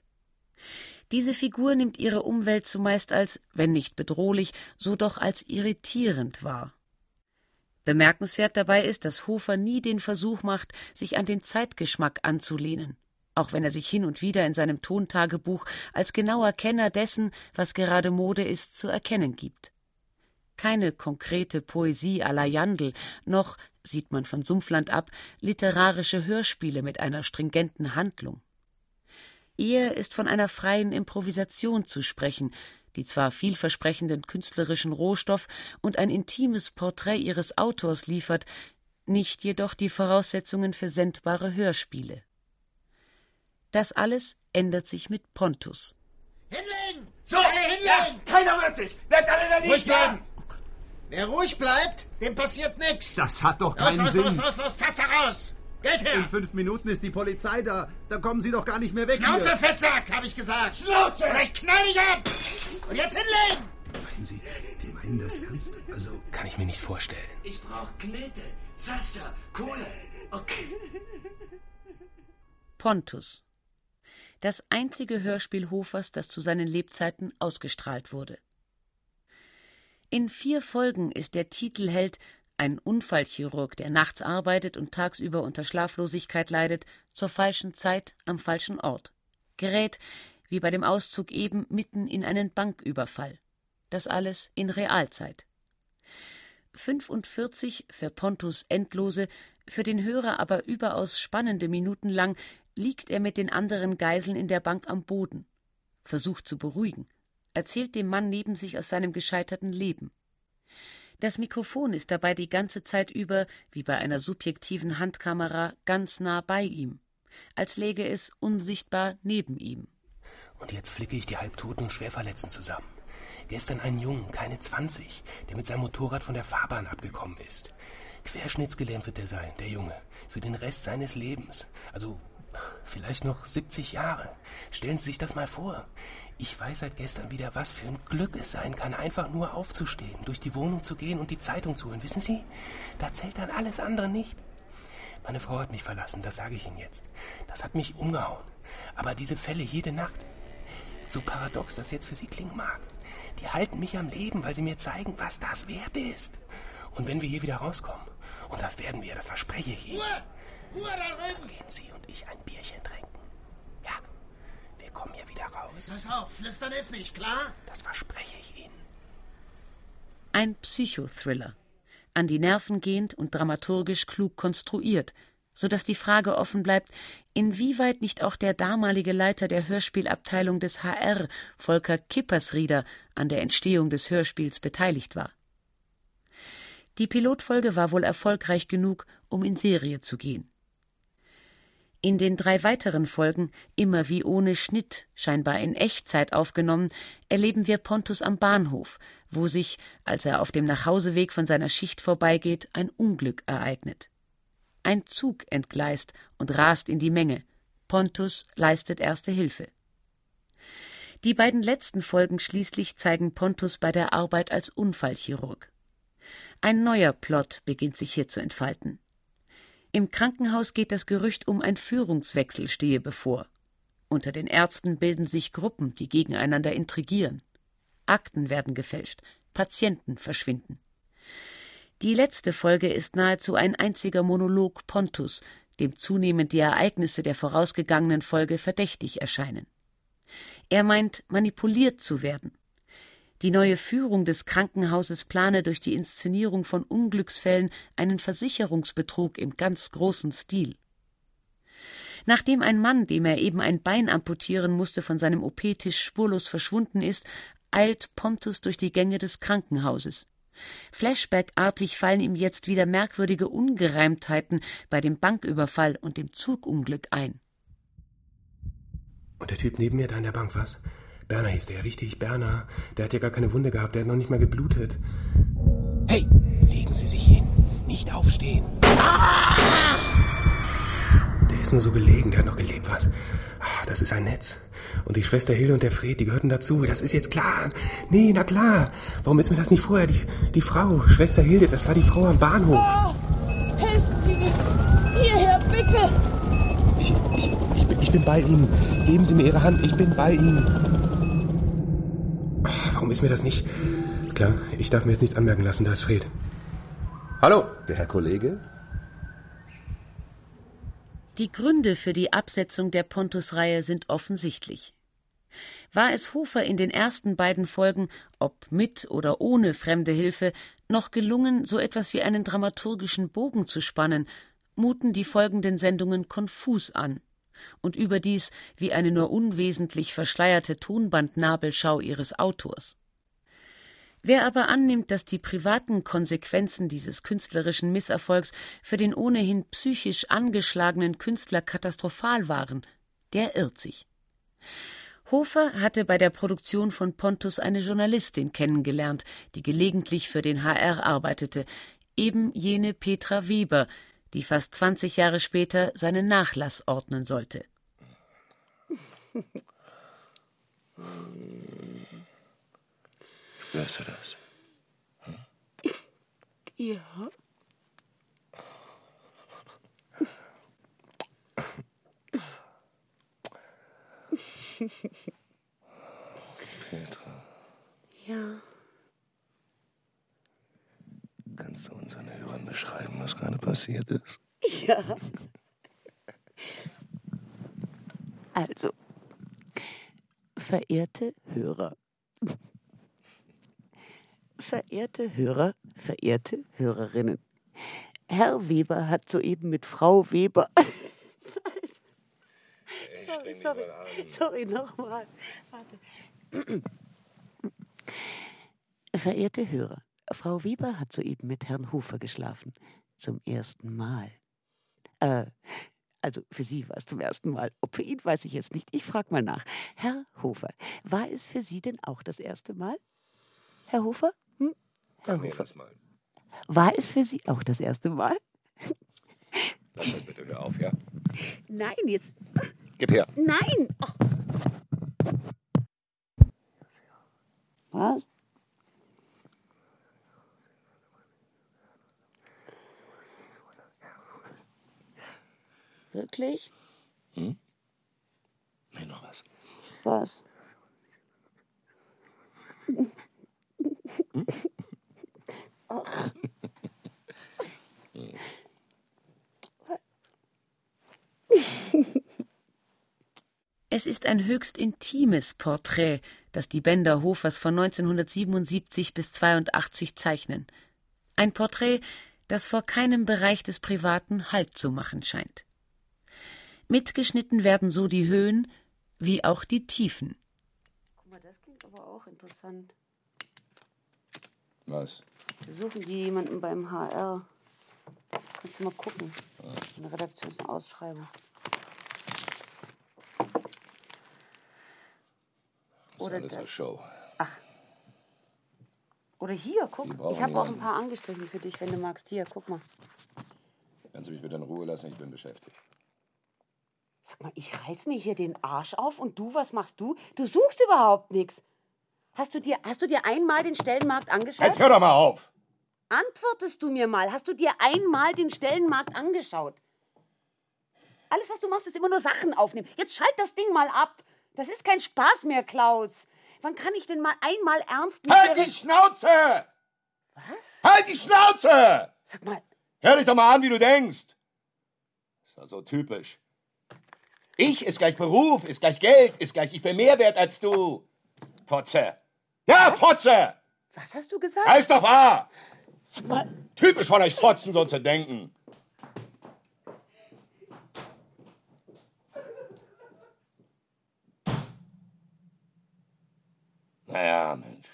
Diese Figur nimmt ihre Umwelt zumeist als, wenn nicht bedrohlich, so doch als irritierend wahr. Bemerkenswert dabei ist, dass Hofer nie den Versuch macht, sich an den Zeitgeschmack anzulehnen, auch wenn er sich hin und wieder in seinem Tontagebuch als genauer Kenner dessen, was gerade Mode ist, zu erkennen gibt. Keine konkrete Poesie à la Jandl, noch, sieht man von Sumpfland ab, literarische Hörspiele mit einer stringenten Handlung. Eher ist von einer freien Improvisation zu sprechen, die zwar vielversprechenden künstlerischen Rohstoff und ein intimes Porträt ihres Autors liefert, nicht jedoch die Voraussetzungen für sendbare Hörspiele. Das alles ändert sich mit Pontus. Hinlegen! So! Alle hinlegen! Ja, keiner rührt sich! Bleibt alle da Ruhig bleiben! Wer ruhig bleibt, dem passiert nichts. Das hat doch keinen los, Sinn. Los, los, los, los, Taste raus! Geld her! In fünf Minuten ist die Polizei da. Da kommen Sie doch gar nicht mehr weg Schnauze, hier. Fettsack, habe ich gesagt. Schnauze! Ich knall dich ab! Und jetzt hinlegen! Meinen Sie, die meinen das ernst? Also, Kann ich mir nicht vorstellen. Ich brauch Knete, Zaster, Kohle. Okay. Pontus. Das einzige Hörspiel Hofers, das zu seinen Lebzeiten ausgestrahlt wurde. In vier Folgen ist der Titelheld ein Unfallchirurg, der nachts arbeitet und tagsüber unter Schlaflosigkeit leidet, zur falschen Zeit am falschen Ort. Gerät, wie bei dem Auszug eben, mitten in einen Banküberfall. Das alles in Realzeit. 45 für Pontus endlose, für den Hörer aber überaus spannende Minuten lang liegt er mit den anderen Geiseln in der Bank am Boden, versucht zu beruhigen, erzählt dem Mann neben sich aus seinem gescheiterten Leben. Das Mikrofon ist dabei die ganze Zeit über, wie bei einer subjektiven Handkamera, ganz nah bei ihm, als läge es unsichtbar neben ihm. Und jetzt flicke ich die Halbtoten und Schwerverletzten zusammen. Gestern einen Jungen, keine 20, der mit seinem Motorrad von der Fahrbahn abgekommen ist. Querschnittsgelähmt wird er sein, der Junge, für den Rest seines Lebens. Also vielleicht noch 70 Jahre. Stellen Sie sich das mal vor. Ich weiß seit gestern wieder, was für ein Glück es sein kann, einfach nur aufzustehen, durch die Wohnung zu gehen und die Zeitung zu holen. Wissen Sie, da zählt dann alles andere nicht. Meine Frau hat mich verlassen, das sage ich Ihnen jetzt. Das hat mich umgehauen. Aber diese Fälle jede Nacht, so paradox das jetzt für Sie klingen mag, die halten mich am Leben, weil sie mir zeigen, was das wert ist. Und wenn wir hier wieder rauskommen, und das werden wir, das verspreche ich Ihnen, dann gehen Sie und ich ein Bierchen trinken. Wir kommen hier wieder raus. Pass auf, flüstern ist nicht, klar? Das verspreche ich Ihnen. Ein Psychothriller, an die Nerven gehend und dramaturgisch klug konstruiert, so dass die Frage offen bleibt, inwieweit nicht auch der damalige Leiter der Hörspielabteilung des HR, Volker Kippersrieder, an der Entstehung des Hörspiels beteiligt war. Die Pilotfolge war wohl erfolgreich genug, um in Serie zu gehen. In den drei weiteren Folgen, immer wie ohne Schnitt, scheinbar in Echtzeit aufgenommen, erleben wir Pontus am Bahnhof, wo sich, als er auf dem Nachhauseweg von seiner Schicht vorbeigeht, ein Unglück ereignet. Ein Zug entgleist und rast in die Menge. Pontus leistet erste Hilfe. Die beiden letzten Folgen schließlich zeigen Pontus bei der Arbeit als Unfallchirurg. Ein neuer Plot beginnt sich hier zu entfalten. Im Krankenhaus geht das Gerücht um ein Führungswechsel stehe bevor. Unter den Ärzten bilden sich Gruppen, die gegeneinander intrigieren. Akten werden gefälscht, Patienten verschwinden. Die letzte Folge ist nahezu ein einziger Monolog Pontus, dem zunehmend die Ereignisse der vorausgegangenen Folge verdächtig erscheinen. Er meint, manipuliert zu werden. Die neue Führung des Krankenhauses plane durch die Inszenierung von Unglücksfällen einen Versicherungsbetrug im ganz großen Stil. Nachdem ein Mann, dem er eben ein Bein amputieren musste, von seinem OP-Tisch spurlos verschwunden ist, eilt Pontus durch die Gänge des Krankenhauses. Flashback-artig fallen ihm jetzt wieder merkwürdige Ungereimtheiten bei dem Banküberfall und dem Zugunglück ein. Und der Typ neben mir da in der Bank, was? Berner hieß der, richtig, Berner. Der hat ja gar keine Wunde gehabt, der hat noch nicht mal geblutet. Hey, legen Sie sich hin, nicht aufstehen. Ah! Der ist nur so gelegen, der hat noch gelebt, was? Ach, das ist ein Netz. Und die Schwester Hilde und der Fred, die gehörten dazu. Das ist jetzt klar. Nee, na klar. Warum ist mir das nicht vorher? Die, die Frau, Schwester Hilde, das war die Frau am Bahnhof. Oh, helfen Sie mir. Hierher, bitte. Ich, ich, ich, bin, ich bin bei Ihnen. Geben Sie mir Ihre Hand. Ich bin bei Ihnen. Ach, warum ist mir das nicht... Klar, ich darf mir jetzt nichts anmerken lassen. Da ist Fred. Hallo, der Herr Kollege? Die Gründe für die Absetzung der Pontus-Reihe sind offensichtlich. War es Hofer in den ersten beiden Folgen, ob mit oder ohne fremde Hilfe, noch gelungen, so etwas wie einen dramaturgischen Bogen zu spannen, muten die folgenden Sendungen konfus an und überdies wie eine nur unwesentlich verschleierte Tonbandnabelschau ihres Autors. Wer aber annimmt, dass die privaten Konsequenzen dieses künstlerischen Misserfolgs für den ohnehin psychisch angeschlagenen Künstler katastrophal waren, der irrt sich. Hofer hatte bei der Produktion von Pontus eine Journalistin kennengelernt, die gelegentlich für den HR arbeitete, eben jene Petra Weber, die fast 20 Jahre später seinen Nachlass ordnen sollte. Spürst du das? Hm? Ja. Petra, Ja. Kannst du unseren Hörern beschreiben, was gerade passiert ist? Ja. Also, verehrte Hörer. Verehrte Hörer, verehrte Hörerinnen. Herr Weber hat soeben mit Frau Weber. sorry, sorry, sorry, nochmal. Warte. Verehrte Hörer, Frau Weber hat soeben mit Herrn Hofer geschlafen. Zum ersten Mal. Äh, also für Sie war es zum ersten Mal. Ob für ihn, weiß ich jetzt nicht. Ich frage mal nach. Herr Hofer, war es für Sie denn auch das erste Mal? Herr Hofer? Hm? Herr Nee, Hofer. mal. War es für Sie auch das erste Mal? Lass das bitte, hör auf, ja? Nein, jetzt. Gib her. Nein! Ach. Was? Wirklich? Hm? Nee, noch was. Was? Ach. Es ist ein höchst intimes Porträt, das die Bänder Hofers von 1977 bis 82 zeichnen. Ein Porträt, das vor keinem Bereich des Privaten Halt zu machen scheint. Mitgeschnitten werden so die Höhen wie auch die Tiefen. Guck mal, das klingt aber auch interessant. Was? Suchen die jemanden beim HR? Kannst du mal gucken. Eine Redaktionsausschreibung. Das ist Oder alles das. eine Show. Oder hier, guck. Ich habe auch ein paar angestrichen für dich, wenn du magst. Hier, guck mal. Kannst du mich bitte in Ruhe lassen? Ich bin beschäftigt. Sag mal, ich reiß mir hier den Arsch auf und du, was machst du? Du suchst überhaupt nichts. Hast du dir, hast du dir einmal den Stellenmarkt angeschaut? Jetzt hör doch mal auf! Antwortest du mir mal, hast du dir einmal den Stellenmarkt angeschaut? Alles, was du machst, ist immer nur Sachen aufnehmen. Jetzt schalt das Ding mal ab. Das ist kein Spaß mehr, Klaus. Wann kann ich denn mal einmal ernst mit Halt die Schnauze! Was? Halt die Schnauze! Sag mal. Hör dich doch mal an, wie du denkst. Ist doch so typisch. Ich ist gleich Beruf, ist gleich Geld, ist gleich ich bin mehr wert als du. Fotze. Ja, Was? Fotze! Was hast du gesagt? Heißt doch wahr! Sag mal. Typisch von euch Fotzen, so zu denken. Naja, Mensch.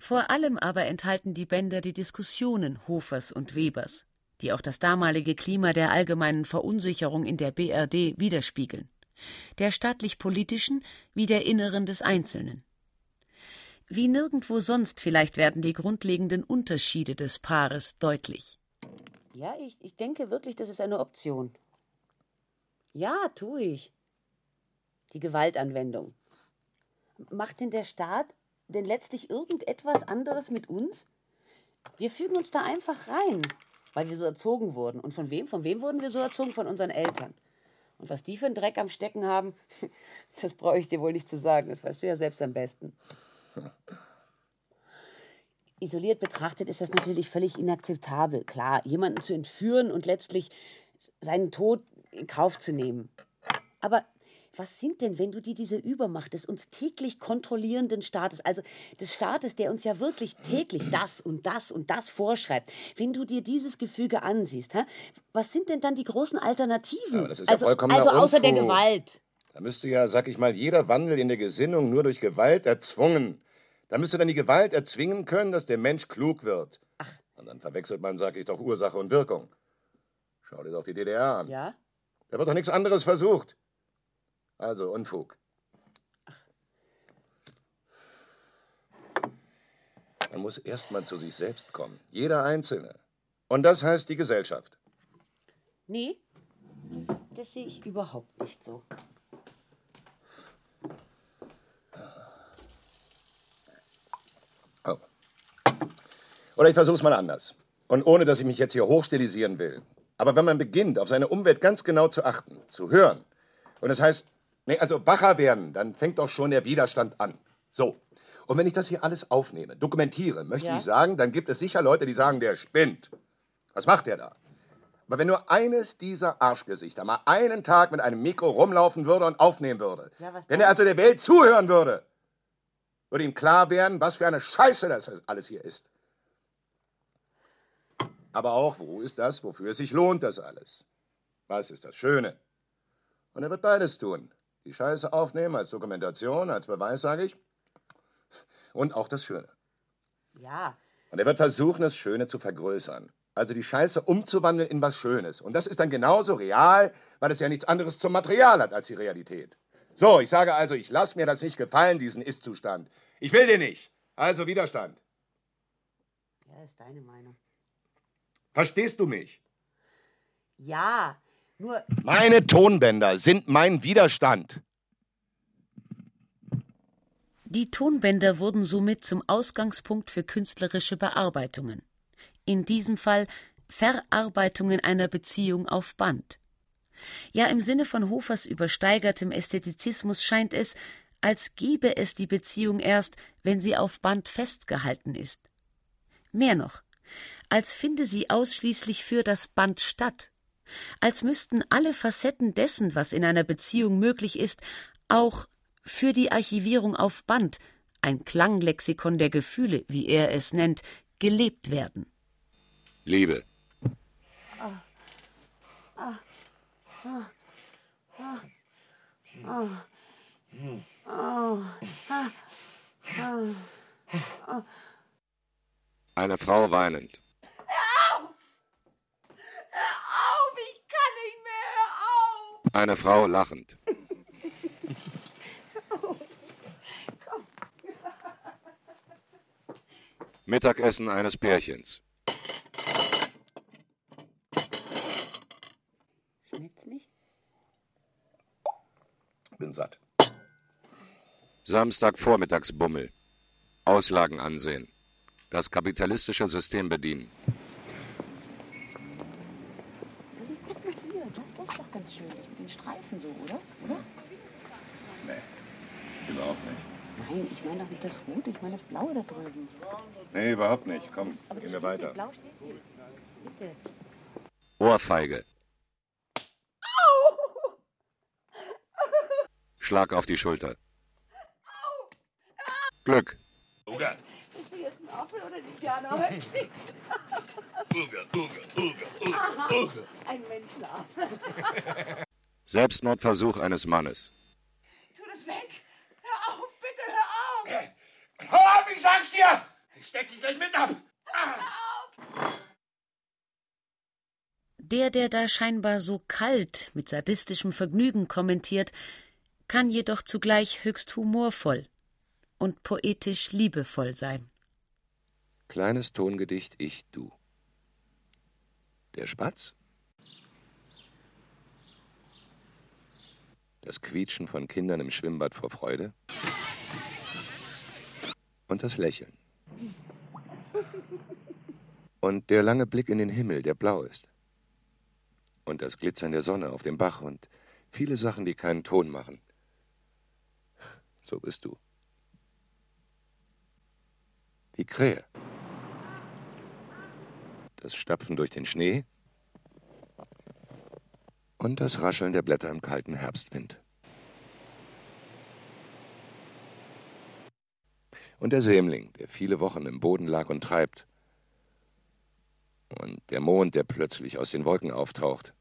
Vor allem aber enthalten die Bänder die Diskussionen Hofers und Webers die auch das damalige Klima der allgemeinen Verunsicherung in der BRD widerspiegeln, der staatlich-politischen wie der inneren des Einzelnen. Wie nirgendwo sonst vielleicht werden die grundlegenden Unterschiede des Paares deutlich. Ja, ich, ich denke wirklich, das ist eine Option. Ja, tue ich. Die Gewaltanwendung. Macht denn der Staat denn letztlich irgendetwas anderes mit uns? Wir fügen uns da einfach rein, weil wir so erzogen wurden. Und von wem? Von wem wurden wir so erzogen? Von unseren Eltern. Und was die für einen Dreck am Stecken haben, das brauche ich dir wohl nicht zu sagen. Das weißt du ja selbst am besten. Isoliert betrachtet ist das natürlich völlig inakzeptabel. Klar, jemanden zu entführen und letztlich seinen Tod in Kauf zu nehmen. Aber was sind denn, wenn du dir diese Übermacht des uns täglich kontrollierenden Staates, also des Staates, der uns ja wirklich täglich das und das und das vorschreibt, wenn du dir dieses Gefüge ansiehst, hä, was sind denn dann die großen Alternativen? Aber das ist also, ja vollkommener also außer der Unfug. Gewalt. Da müsste ja, sag ich mal, jeder Wandel in der Gesinnung nur durch Gewalt erzwungen. Da müsste dann die Gewalt erzwingen können, dass der Mensch klug wird. Und dann verwechselt man, sag ich doch, Ursache und Wirkung. Schau dir doch die DDR an. Ja? Da wird doch nichts anderes versucht. Also Unfug. Man muss erst mal zu sich selbst kommen. Jeder Einzelne. Und das heißt die Gesellschaft. Nee, das sehe ich überhaupt nicht so. Oder ich versuche es mal anders. Und ohne, dass ich mich jetzt hier hochstilisieren will. Aber wenn man beginnt, auf seine Umwelt ganz genau zu achten, zu hören, und das heißt, nee, also wacher werden, dann fängt doch schon der Widerstand an. So. Und wenn ich das hier alles aufnehme, dokumentiere, möchte Ja. ich sagen, dann gibt es sicher Leute, die sagen, der spinnt. Was macht der da? Aber wenn nur eines dieser Arschgesichter mal einen Tag mit einem Mikro rumlaufen würde und aufnehmen würde, Ja, wenn er also der Welt zuhören würde, würde ihm klar werden, was für eine Scheiße das alles hier ist. Aber auch, wo ist das, wofür es sich lohnt, das alles? Was ist das Schöne? Und er wird beides tun. Die Scheiße aufnehmen als Dokumentation, als Beweis, sage ich. Und auch das Schöne. Ja, Und er wird versuchen, das Schöne zu vergrößern. Also die Scheiße umzuwandeln in was Schönes. Und das ist dann genauso real, weil es ja nichts anderes zum Material hat als die Realität. So, ich sage also, ich lasse mir das nicht gefallen, diesen Ist-Zustand. Ich will den nicht. Also Widerstand. ja, ist deine Meinung. Verstehst du mich? Ja, nur Meine Tonbänder sind mein Widerstand. Die Tonbänder wurden somit zum Ausgangspunkt für künstlerische Bearbeitungen. In diesem Fall Verarbeitungen einer Beziehung auf Band. Ja, im Sinne von Hofers übersteigertem Ästhetizismus scheint es, als gebe es die Beziehung erst, wenn sie auf Band festgehalten ist. Mehr noch, als finde sie ausschließlich für das Band statt, als müssten alle Facetten dessen, was in einer Beziehung möglich ist, auch für die Archivierung auf Band, ein Klanglexikon der Gefühle, wie er es nennt, gelebt werden. Liebe. Eine Frau weinend. Eine Frau lachend. Mittagessen eines Pärchens. Schmeckt's nicht? Bin satt. Samstagvormittagsbummel. Auslagen ansehen. Das kapitalistische System bedienen. Guck mal hier, das, das ist doch ganz schön, das mit den Streifen so, oder? Oder? Nee, überhaupt nicht. Nein, ich meine doch nicht das Rote, ich meine das Blaue da drüben. Nee, überhaupt nicht. Komm, gehen wir weiter. Blau steht. Bitte. Ohrfeige. Schlag auf die Schulter. Glück. Uga. Bist du jetzt ein Affe oder ein Indianer? Wirklich? Uga, Uga, Aha, Ein Menschenaffe. Selbstmordversuch eines Mannes. hier! Steck dich gleich mit ab! Der, der da scheinbar so kalt mit sadistischem Vergnügen kommentiert, kann jedoch zugleich höchst humorvoll und poetisch liebevoll sein. Kleines Tongedicht Ich Du. Der Spatz. Das Quietschen von Kindern im Schwimmbad vor Freude. Und das Lächeln. Und der lange Blick in den Himmel, der blau ist. Und das Glitzern der Sonne auf dem Bach und viele Sachen, die keinen Ton machen. So bist du. Die Krähe. Das Stapfen durch den Schnee und das Rascheln der Blätter im kalten Herbstwind. Und der Sämling, der viele Wochen im Boden lag und treibt. Und der Mond, der plötzlich aus den Wolken auftaucht.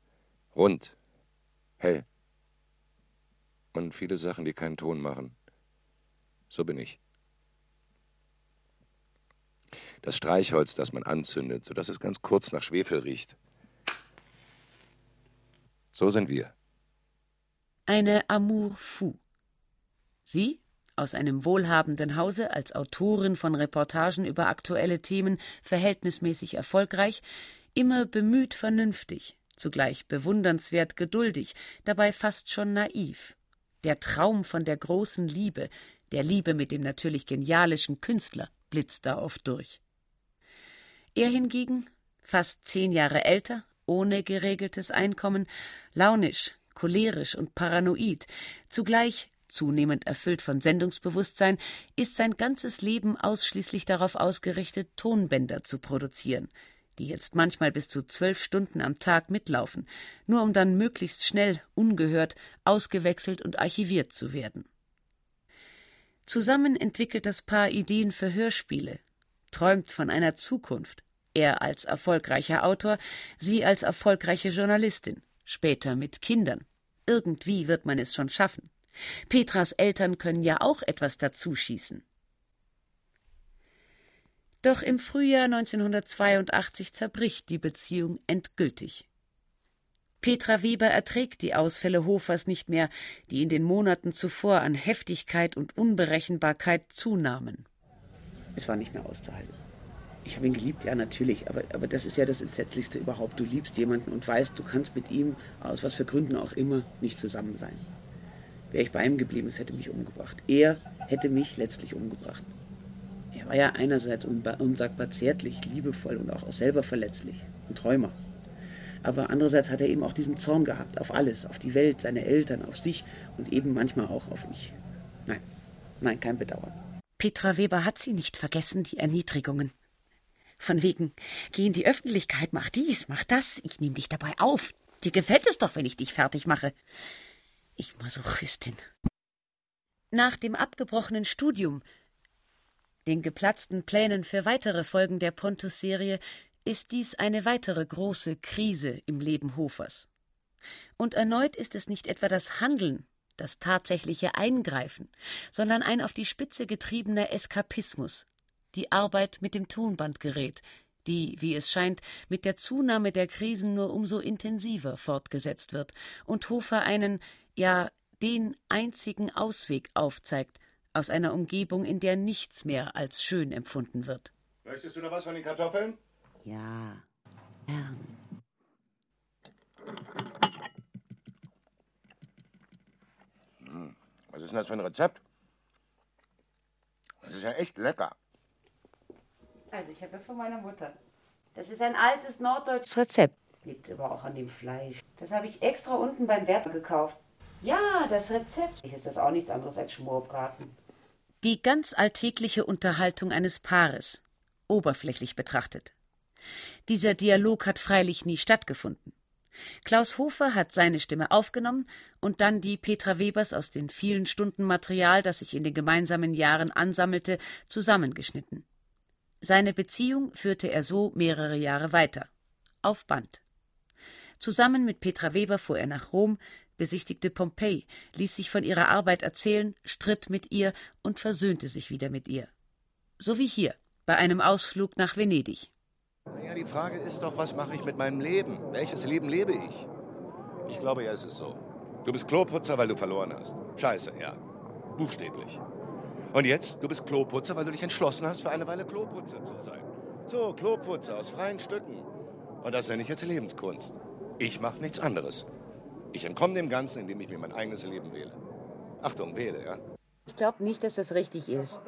Rund, hell. Und viele Sachen, die keinen Ton machen. So bin ich. Das Streichholz, das man anzündet, sodass es ganz kurz nach Schwefel riecht. So sind wir. Eine Amour fou. Sie, aus einem wohlhabenden Hause, als Autorin von Reportagen über aktuelle Themen verhältnismäßig erfolgreich, immer bemüht vernünftig, zugleich bewundernswert geduldig, dabei fast schon naiv. Der Traum von der großen Liebe, der Liebe mit dem natürlich genialischen Künstler blitzt da oft durch. Er hingegen, fast zehn Jahre älter, ohne geregeltes Einkommen, launisch, cholerisch und paranoid, zugleich zunehmend erfüllt von Sendungsbewusstsein, ist sein ganzes Leben ausschließlich darauf ausgerichtet, Tonbänder zu produzieren, die jetzt manchmal bis zu zwölf Stunden am Tag mitlaufen, nur um dann möglichst schnell, ungehört, ausgewechselt und archiviert zu werden. Zusammen entwickelt das Paar Ideen für Hörspiele, träumt von einer Zukunft, er als erfolgreicher Autor, sie als erfolgreiche Journalistin, später mit Kindern. Irgendwie wird man es schon schaffen. Petras Eltern können ja auch etwas dazuschießen. Doch im Frühjahr 1982 zerbricht die Beziehung endgültig. Petra Weber erträgt die Ausfälle Hofers nicht mehr, die in den Monaten zuvor an Heftigkeit und Unberechenbarkeit zunahmen. Es war nicht mehr auszuhalten. Ich habe ihn geliebt, ja, natürlich, aber, aber das ist ja das Entsetzlichste überhaupt. Du liebst jemanden und weißt, du kannst mit ihm, aus was für Gründen auch immer, nicht zusammen sein. Wäre ich bei ihm geblieben, es hätte mich umgebracht. Er hätte mich letztlich umgebracht. Er war ja einerseits unsagbar zärtlich, liebevoll und auch selber verletzlich, ein Träumer. Aber andererseits hat er eben auch diesen Zorn gehabt auf alles, auf die Welt, seine Eltern, auf sich und eben manchmal auch auf mich. Nein, nein, kein Bedauern. Petra Weber hat sie nicht vergessen, die Erniedrigungen. Von wegen, geh in die Öffentlichkeit, mach dies, mach das, ich nehm dich dabei auf. Dir gefällt es doch, wenn ich dich fertig mache. Ich Masochistin. Nach dem abgebrochenen Studium, den geplatzten Plänen für weitere Folgen der Pontus-Serie, ist dies eine weitere große Krise im Leben Hofers. Und erneut ist es nicht etwa das Handeln, das tatsächliche Eingreifen, sondern ein auf die Spitze getriebener Eskapismus, die Arbeit mit dem Tonbandgerät, die, wie es scheint, mit der Zunahme der Krisen nur umso intensiver fortgesetzt wird und Hofer einen, ja, den einzigen Ausweg aufzeigt aus einer Umgebung, in der nichts mehr als schön empfunden wird. Möchtest du noch was von den Kartoffeln? Ja, gern. Hm, was ist denn das für ein Rezept? Das ist ja echt lecker. Also, ich habe das von meiner Mutter. Das ist ein altes norddeutsches Rezept. Liegt aber auch an dem Fleisch. Das habe ich extra unten beim Wert gekauft. Ja, das Rezept. Ist das auch nichts anderes als Schmorbraten. Die ganz alltägliche Unterhaltung eines Paares, oberflächlich betrachtet. Dieser Dialog hat freilich nie stattgefunden. Klaus Hofer hat seine Stimme aufgenommen und dann die Petra Webers aus den vielen Stunden Material, das sich in den gemeinsamen Jahren ansammelte, zusammengeschnitten. Seine Beziehung führte er so mehrere Jahre weiter. Auf Band. Zusammen mit Petra Weber fuhr er nach Rom, besichtigte Pompeji, ließ sich von ihrer Arbeit erzählen, stritt mit ihr und versöhnte sich wieder mit ihr. So wie hier, bei einem Ausflug nach Venedig. Naja, die Frage ist doch, was mache ich mit meinem Leben? Welches Leben lebe ich? Ich glaube ja, es ist so. Du bist Kloputzer, weil du verloren hast. Scheiße, ja. Buchstäblich. Und jetzt, du bist Kloputzer, weil du dich entschlossen hast, für eine Weile Kloputzer zu sein. So, Kloputzer aus freien Stücken. Und das nenne ich jetzt Lebenskunst. Ich mache nichts anderes. Ich entkomme dem Ganzen, indem ich mir mein eigenes Leben wähle. Achtung, wähle, ja? Ich glaube nicht, dass das richtig ist.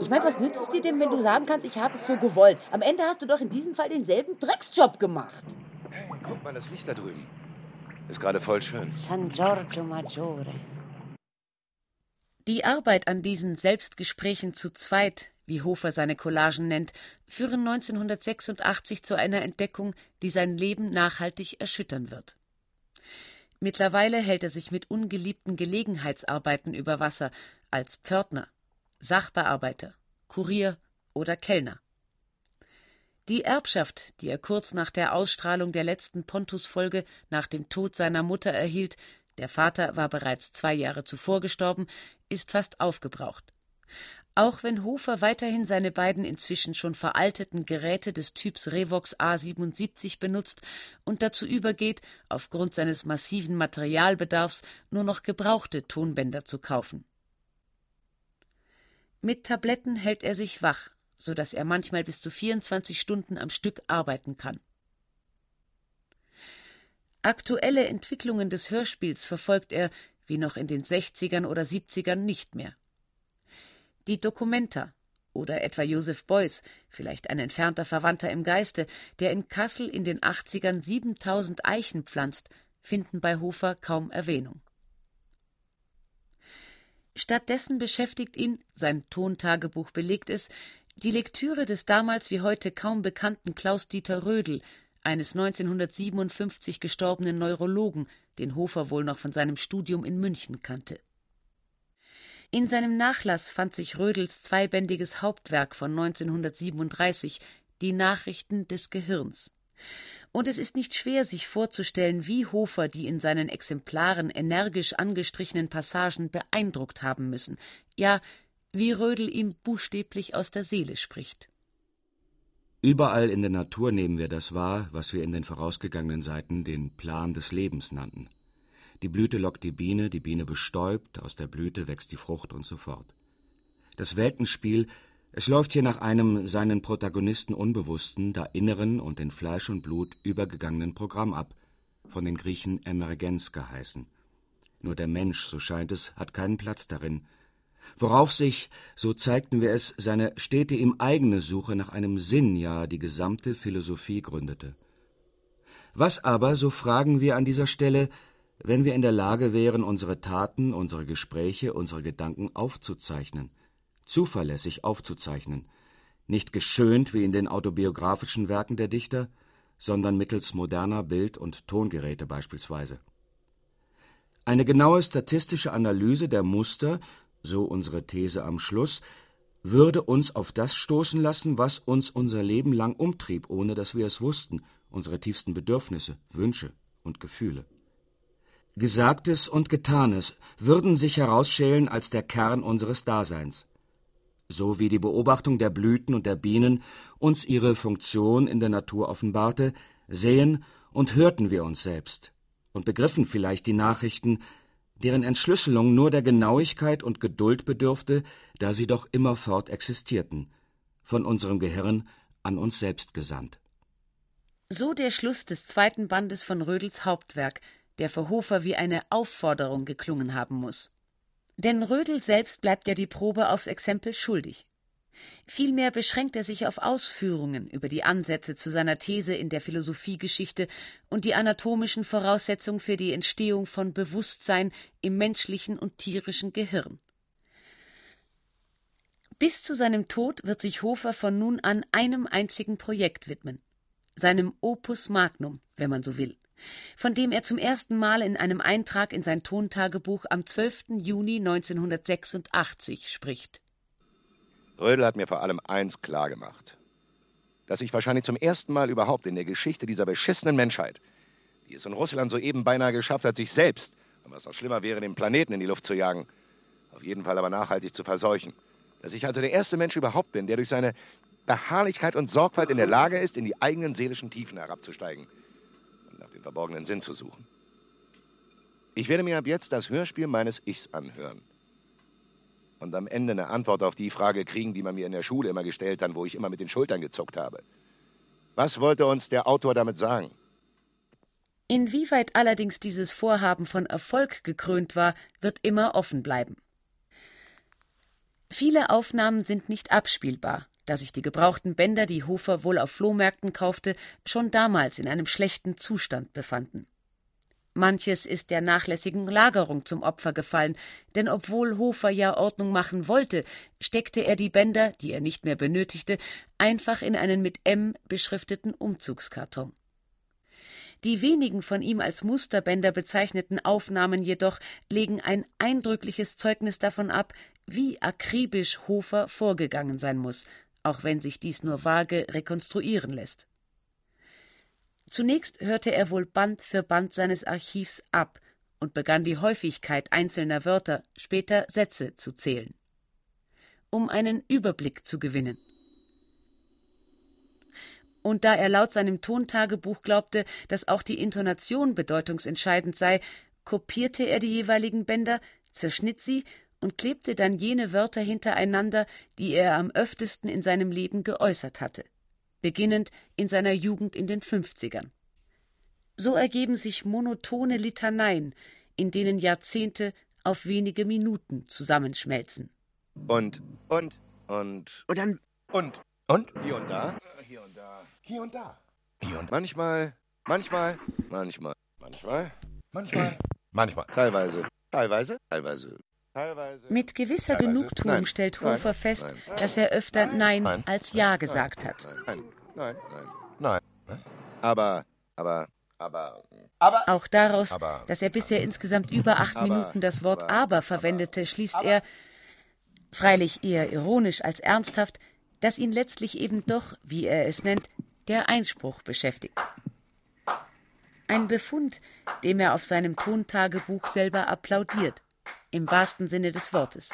Ich meine, was nützt es dir denn, wenn du sagen kannst, ich habe es so gewollt? Am Ende hast du doch in diesem Fall denselben Drecksjob gemacht. Hey, guck mal, das Licht da drüben. Ist gerade voll schön. San Giorgio Maggiore. Die Arbeit an diesen Selbstgesprächen zu zweit, wie Hofer seine Collagen nennt, führen 1986 zu einer Entdeckung, die sein Leben nachhaltig erschüttern wird. Mittlerweile hält er sich mit ungeliebten Gelegenheitsarbeiten über Wasser als Pförtner, Sachbearbeiter, Kurier oder Kellner. Die Erbschaft, die er kurz nach der Ausstrahlung der letzten Pontus-Folge nach dem Tod seiner Mutter erhielt, der Vater war bereits zwei Jahre zuvor gestorben, ist fast aufgebraucht. Auch wenn Hofer weiterhin seine beiden inzwischen schon veralteten Geräte des Typs Revox A77 benutzt und dazu übergeht, aufgrund seines massiven Materialbedarfs nur noch gebrauchte Tonbänder zu kaufen. Mit Tabletten hält er sich wach, so dass er manchmal bis zu 24 Stunden am Stück arbeiten kann. Aktuelle Entwicklungen des Hörspiels verfolgt er, wie noch in den 60ern oder 70ern, nicht mehr. Die Dokumenta oder etwa Josef Beuys, vielleicht ein entfernter Verwandter im Geiste, der in Kassel in den 80ern 7000 Eichen pflanzt, finden bei Hofer kaum Erwähnung. Stattdessen beschäftigt ihn, sein Tontagebuch belegt es, die Lektüre des damals wie heute kaum bekannten Klaus-Dieter Rödel, eines 1957 gestorbenen Neurologen, den Hofer wohl noch von seinem Studium in München kannte. In seinem Nachlass fand sich Rödels zweibändiges Hauptwerk von 1937, Die Nachrichten des Gehirns. Und es ist nicht schwer, sich vorzustellen, wie Hofer die in seinen Exemplaren energisch angestrichenen Passagen beeindruckt haben müssen, ja, wie Rödel ihm buchstäblich aus der Seele spricht. Überall in der Natur nehmen wir das wahr, was wir in den vorausgegangenen Seiten den Plan des Lebens nannten. Die Blüte lockt die Biene, die Biene bestäubt, aus der Blüte wächst die Frucht und so fort. Das Weltenspiel, es läuft hier nach einem seinen Protagonisten unbewussten, da inneren und in Fleisch und Blut übergegangenen Programm ab, von den Griechen Emergenz geheißen. Nur der Mensch, so scheint es, hat keinen Platz darin, worauf sich, so zeigten wir es, seine stete ihm eigene Suche nach einem Sinn, ja die gesamte Philosophie gründete. Was aber, so fragen wir an dieser Stelle, wenn wir in der Lage wären, unsere Taten, unsere Gespräche, unsere Gedanken aufzuzeichnen, zuverlässig aufzuzeichnen, nicht geschönt wie in den autobiografischen Werken der Dichter, sondern mittels moderner Bild- und Tongeräte beispielsweise. Eine genaue statistische Analyse der Muster, so unsere These am Schluss, würde uns auf das stoßen lassen, was uns unser Leben lang umtrieb, ohne dass wir es wussten, unsere tiefsten Bedürfnisse, Wünsche und Gefühle. Gesagtes und Getanes würden sich herausschälen als der Kern unseres Daseins. So wie die Beobachtung der Blüten und der Bienen uns ihre Funktion in der Natur offenbarte, sehen und hörten wir uns selbst und begriffen vielleicht die Nachrichten, deren Entschlüsselung nur der Genauigkeit und Geduld bedurfte, da sie doch immerfort existierten, von unserem Gehirn an uns selbst gesandt. So der Schluss des zweiten Bandes von Rödels Hauptwerk, der für Hofer wie eine Aufforderung geklungen haben muss. Denn Rödel selbst bleibt ja die Probe aufs Exempel schuldig. Vielmehr beschränkt er sich auf Ausführungen über die Ansätze zu seiner These in der Philosophiegeschichte und die anatomischen Voraussetzungen für die Entstehung von Bewusstsein im menschlichen und tierischen Gehirn. Bis zu seinem Tod wird sich Hofer von nun an einem einzigen Projekt widmen, seinem Opus Magnum, wenn man so will von dem er zum ersten Mal in einem Eintrag in sein Tontagebuch am 12. Juni 1986 spricht. Rödel hat mir vor allem eins klargemacht. Dass ich wahrscheinlich zum ersten Mal überhaupt in der Geschichte dieser beschissenen Menschheit, die es in Russland soeben beinahe geschafft hat, sich selbst, und was noch schlimmer wäre, den Planeten in die Luft zu jagen, auf jeden Fall aber nachhaltig zu verseuchen, Dass ich also der erste Mensch überhaupt bin, der durch seine Beharrlichkeit und Sorgfalt in der Lage ist, in die eigenen seelischen Tiefen herabzusteigen nach dem verborgenen Sinn zu suchen. Ich werde mir ab jetzt das Hörspiel meines Ichs anhören. Und am Ende eine Antwort auf die Frage kriegen, die man mir in der Schule immer gestellt hat, wo ich immer mit den Schultern gezuckt habe. Was wollte uns der Autor damit sagen? Inwieweit allerdings dieses Vorhaben von Erfolg gekrönt war, wird immer offen bleiben. Viele Aufnahmen sind nicht abspielbar, da sich die gebrauchten Bänder, die Hofer wohl auf Flohmärkten kaufte, schon damals in einem schlechten Zustand befanden. Manches ist der nachlässigen Lagerung zum Opfer gefallen, denn obwohl Hofer ja Ordnung machen wollte, steckte er die Bänder, die er nicht mehr benötigte, einfach in einen mit M beschrifteten Umzugskarton. Die wenigen von ihm als Musterbänder bezeichneten Aufnahmen jedoch legen ein eindrückliches Zeugnis davon ab, wie akribisch Hofer vorgegangen sein muss, auch wenn sich dies nur vage rekonstruieren lässt. Zunächst hörte er wohl Band für Band seines Archivs ab und begann die Häufigkeit einzelner Wörter, später Sätze zu zählen, um einen Überblick zu gewinnen. Und da er laut seinem Tontagebuch glaubte, dass auch die Intonation bedeutungsentscheidend sei, kopierte er die jeweiligen Bänder, zerschnitt sie und klebte dann jene Wörter hintereinander, die er am öftesten in seinem Leben geäußert hatte beginnend in seiner Jugend in den Fünfzigern. So ergeben sich monotone Litaneien, in denen Jahrzehnte auf wenige Minuten zusammenschmelzen. Und, und, und. Und dann. Und, und? Hier und da. Hier und da. Hier und da. Hier und manchmal, manchmal, manchmal, manchmal, manchmal, manchmal. Teilweise, teilweise, teilweise. Mit gewisser. Genugtuung Nein. stellt Hofer Nein. fest, Nein. dass er öfter Nein, als Ja gesagt hat. Nein, nein, nein. Nein. Aber, aber, aber. Auch daraus, Aber- dass er bisher insgesamt über acht Aber- Minuten das Wort aber- aber verwendete, schließt er, freilich eher ironisch als ernsthaft, dass ihn letztlich eben doch, wie er es nennt, der Einspruch beschäftigt. Ein Befund, dem er auf seinem Tontagebuch selber applaudiert, im wahrsten Sinne des Wortes.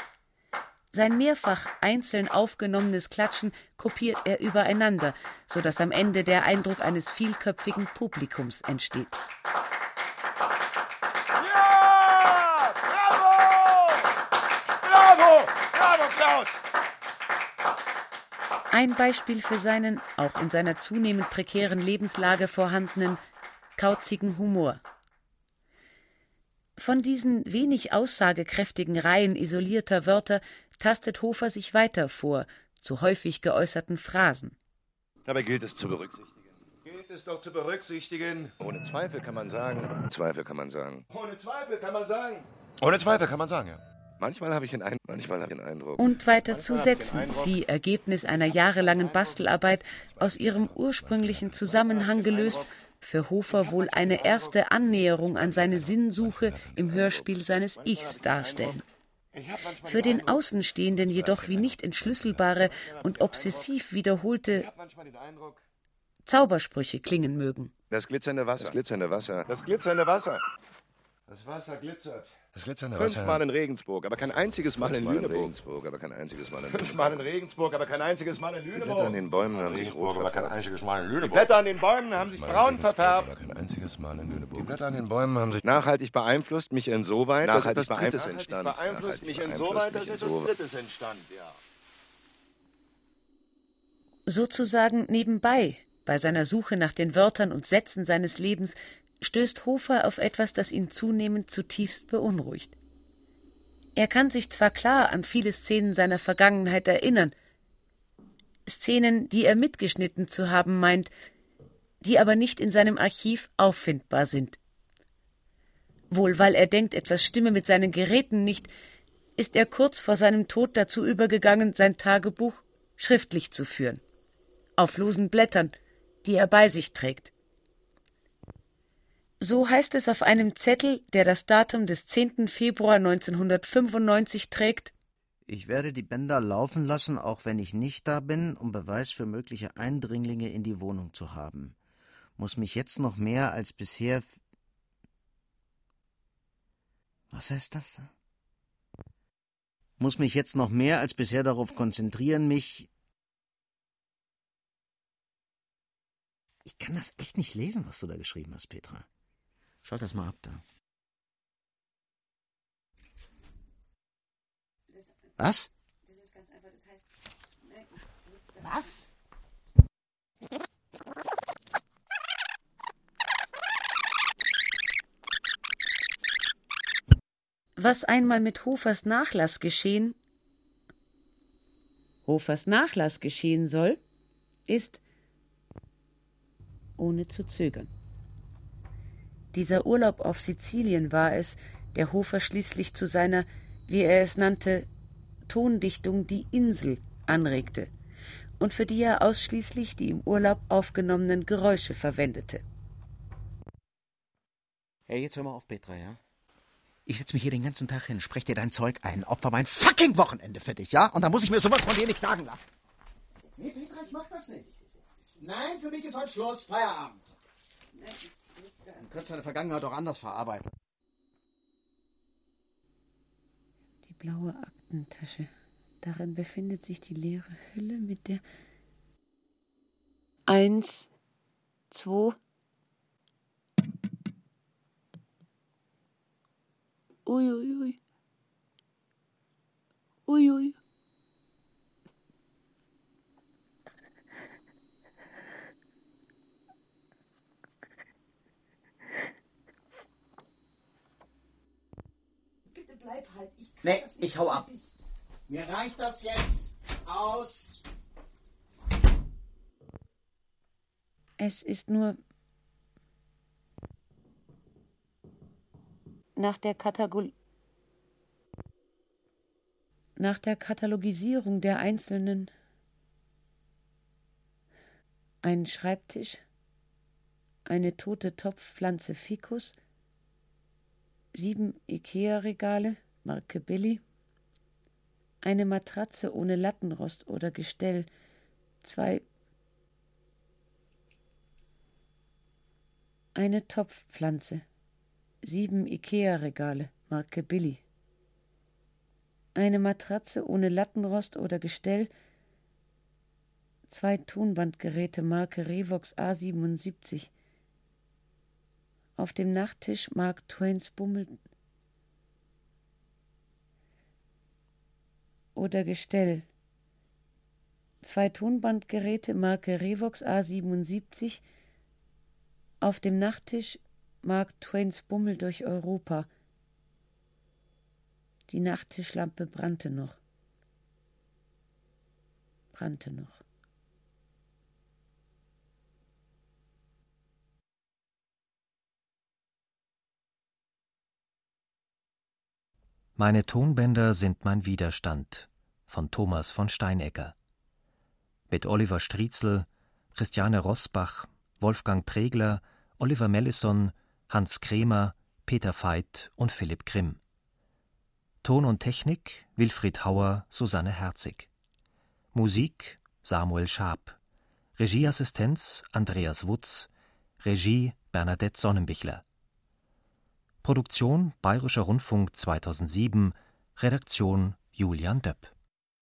Sein mehrfach einzeln aufgenommenes Klatschen kopiert er übereinander, so dass am Ende der Eindruck eines vielköpfigen Publikums entsteht. Ja! Bravo! Bravo! Bravo, Klaus! Ein Beispiel für seinen, auch in seiner zunehmend prekären Lebenslage vorhandenen, kauzigen Humor. Von diesen wenig aussagekräftigen Reihen isolierter Wörter tastet Hofer sich weiter vor, zu häufig geäußerten Phrasen. Dabei gilt es zu berücksichtigen. Gilt es doch zu berücksichtigen. Ohne Zweifel kann man sagen. Zweifel kann man sagen. Ohne Zweifel kann man sagen. Ohne Zweifel kann man sagen, ja. Manchmal habe ich den, Ein manchmal habe ich den Eindruck. Und weiter zu Manchmal Sätzen, Eindruck- die Ergebnis einer jahrelangen Bastelarbeit aus ihrem ursprünglichen Zusammenhang gelöst, für Hofer wohl eine erste Annäherung an seine Sinnsuche im Hörspiel seines Ichs darstellen. Für den Außenstehenden jedoch wie nicht entschlüsselbare und obsessiv wiederholte Zaubersprüche klingen mögen. Das glitzernde Wasser. Das glitzernde Wasser. Das glitzernde Wasser. Das Wasser glitzert. Das glitzernde Wasser. Fünfmal in Regensburg, aber kein einziges Mal in Lüneburg. Regensburg, aber kein einziges Mal in Fünfmal in Regensburg, aber kein einziges Mal in Die Lüneburg. Blätter an den Bäumen haben sich Regensburg, rot aber kein einziges Mal in Lüneburg. Die Blätter an den Bäumen haben sich braun verfärbt. Kein einziges Mal in Lüneburg. Die Blätter an den Bäumen haben sich nachhaltig beeinflusst mich insoweit, dass Nachhaltig etwas Drittes beeinflusst- entstand. beeinflusst mich insoweit, dass etwas. Drittes entstand, ja. Sozusagen nebenbei, bei seiner Suche nach den Wörtern und Sätzen seines Lebens, stößt Hofer auf etwas, das ihn zunehmend zutiefst beunruhigt. Er kann sich zwar klar an viele Szenen seiner Vergangenheit erinnern, Szenen, die er mitgeschnitten zu haben meint, die aber nicht in seinem Archiv auffindbar sind. Wohl weil er denkt, etwas stimme mit seinen Geräten nicht, ist er kurz vor seinem Tod dazu übergegangen, sein Tagebuch schriftlich zu führen. Auf losen Blättern, die er bei sich trägt. So heißt es auf einem Zettel, der das Datum des 10. Februar 1995 trägt, Ich werde die Bänder laufen lassen, auch wenn ich nicht da bin, um Beweis für mögliche Eindringlinge in die Wohnung zu haben. Muss mich jetzt noch mehr als bisher. Was heißt das da? muss mich jetzt noch mehr als bisher darauf konzentrieren, mich. Ich kann das echt nicht lesen, was du da geschrieben hast, Petra. Schalt das mal ab da. Was? Was? Was einmal mit Hofers Nachlass geschehen, Hofers Nachlass geschehen soll, ist ohne zu zögern. Dieser Urlaub auf Sizilien war es, der Hofer schließlich zu seiner, wie er es nannte, Tondichtung Die Insel anregte und für die er ausschließlich die im Urlaub aufgenommenen Geräusche verwendete. Hey, jetzt hör mal auf, Petra, ja? Ich setze mich hier den ganzen Tag hin, sprech dir dein Zeug ein, opfer mein fucking Wochenende für dich, ja? Und dann muss ich mir sowas von dir nicht sagen lassen. Nee, Petra, ich mach das nicht. Nein, für mich ist heute Schluss, Feierabend. Du kannst deine Vergangenheit auch anders verarbeiten. Die blaue Aktentasche. Darin befindet sich die leere Hülle mit der. Eins, zwei. Uiuiui. Uiui. Bitte bleib halt. Ich kann Nee, ich hau ab. Mir reicht das jetzt. Aus. Es ist nur. Nach der Katagol nach der Katalogisierung der einzelnen ein Schreibtisch, eine tote Topfpflanze Ficus, sieben Ikea-Regale, Marke Billy, eine Matratze ohne Lattenrost oder Gestell, zwei. Eine Topfpflanze, sieben Ikea-Regale, Marke Billy, eine Matratze ohne Lattenrost oder Gestell, zwei Tonbandgeräte Marke Revox A77, auf dem Nachttisch Mark Twains Bummel oder Gestell, zwei Tonbandgeräte Marke Revox A77, auf dem Nachttisch Mark Twains Bummel durch Europa. Die Nachttischlampe brannte noch. Brannte noch. Meine Tonbänder sind mein Widerstand von Thomas von Steinegger. Mit Oliver Striezel, Christiane Rosbach, Wolfgang Pregler, Oliver Mellison, Hans Kremer, Peter Veit und Philipp Grimm. Ton und Technik Wilfried Hauer, Susanne Herzig. Musik Samuel Schaab. Regieassistenz Andreas Wutz. Regie Bernadette Sonnenbichler. Produktion Bayerischer Rundfunk 2007. Redaktion Julian Döpp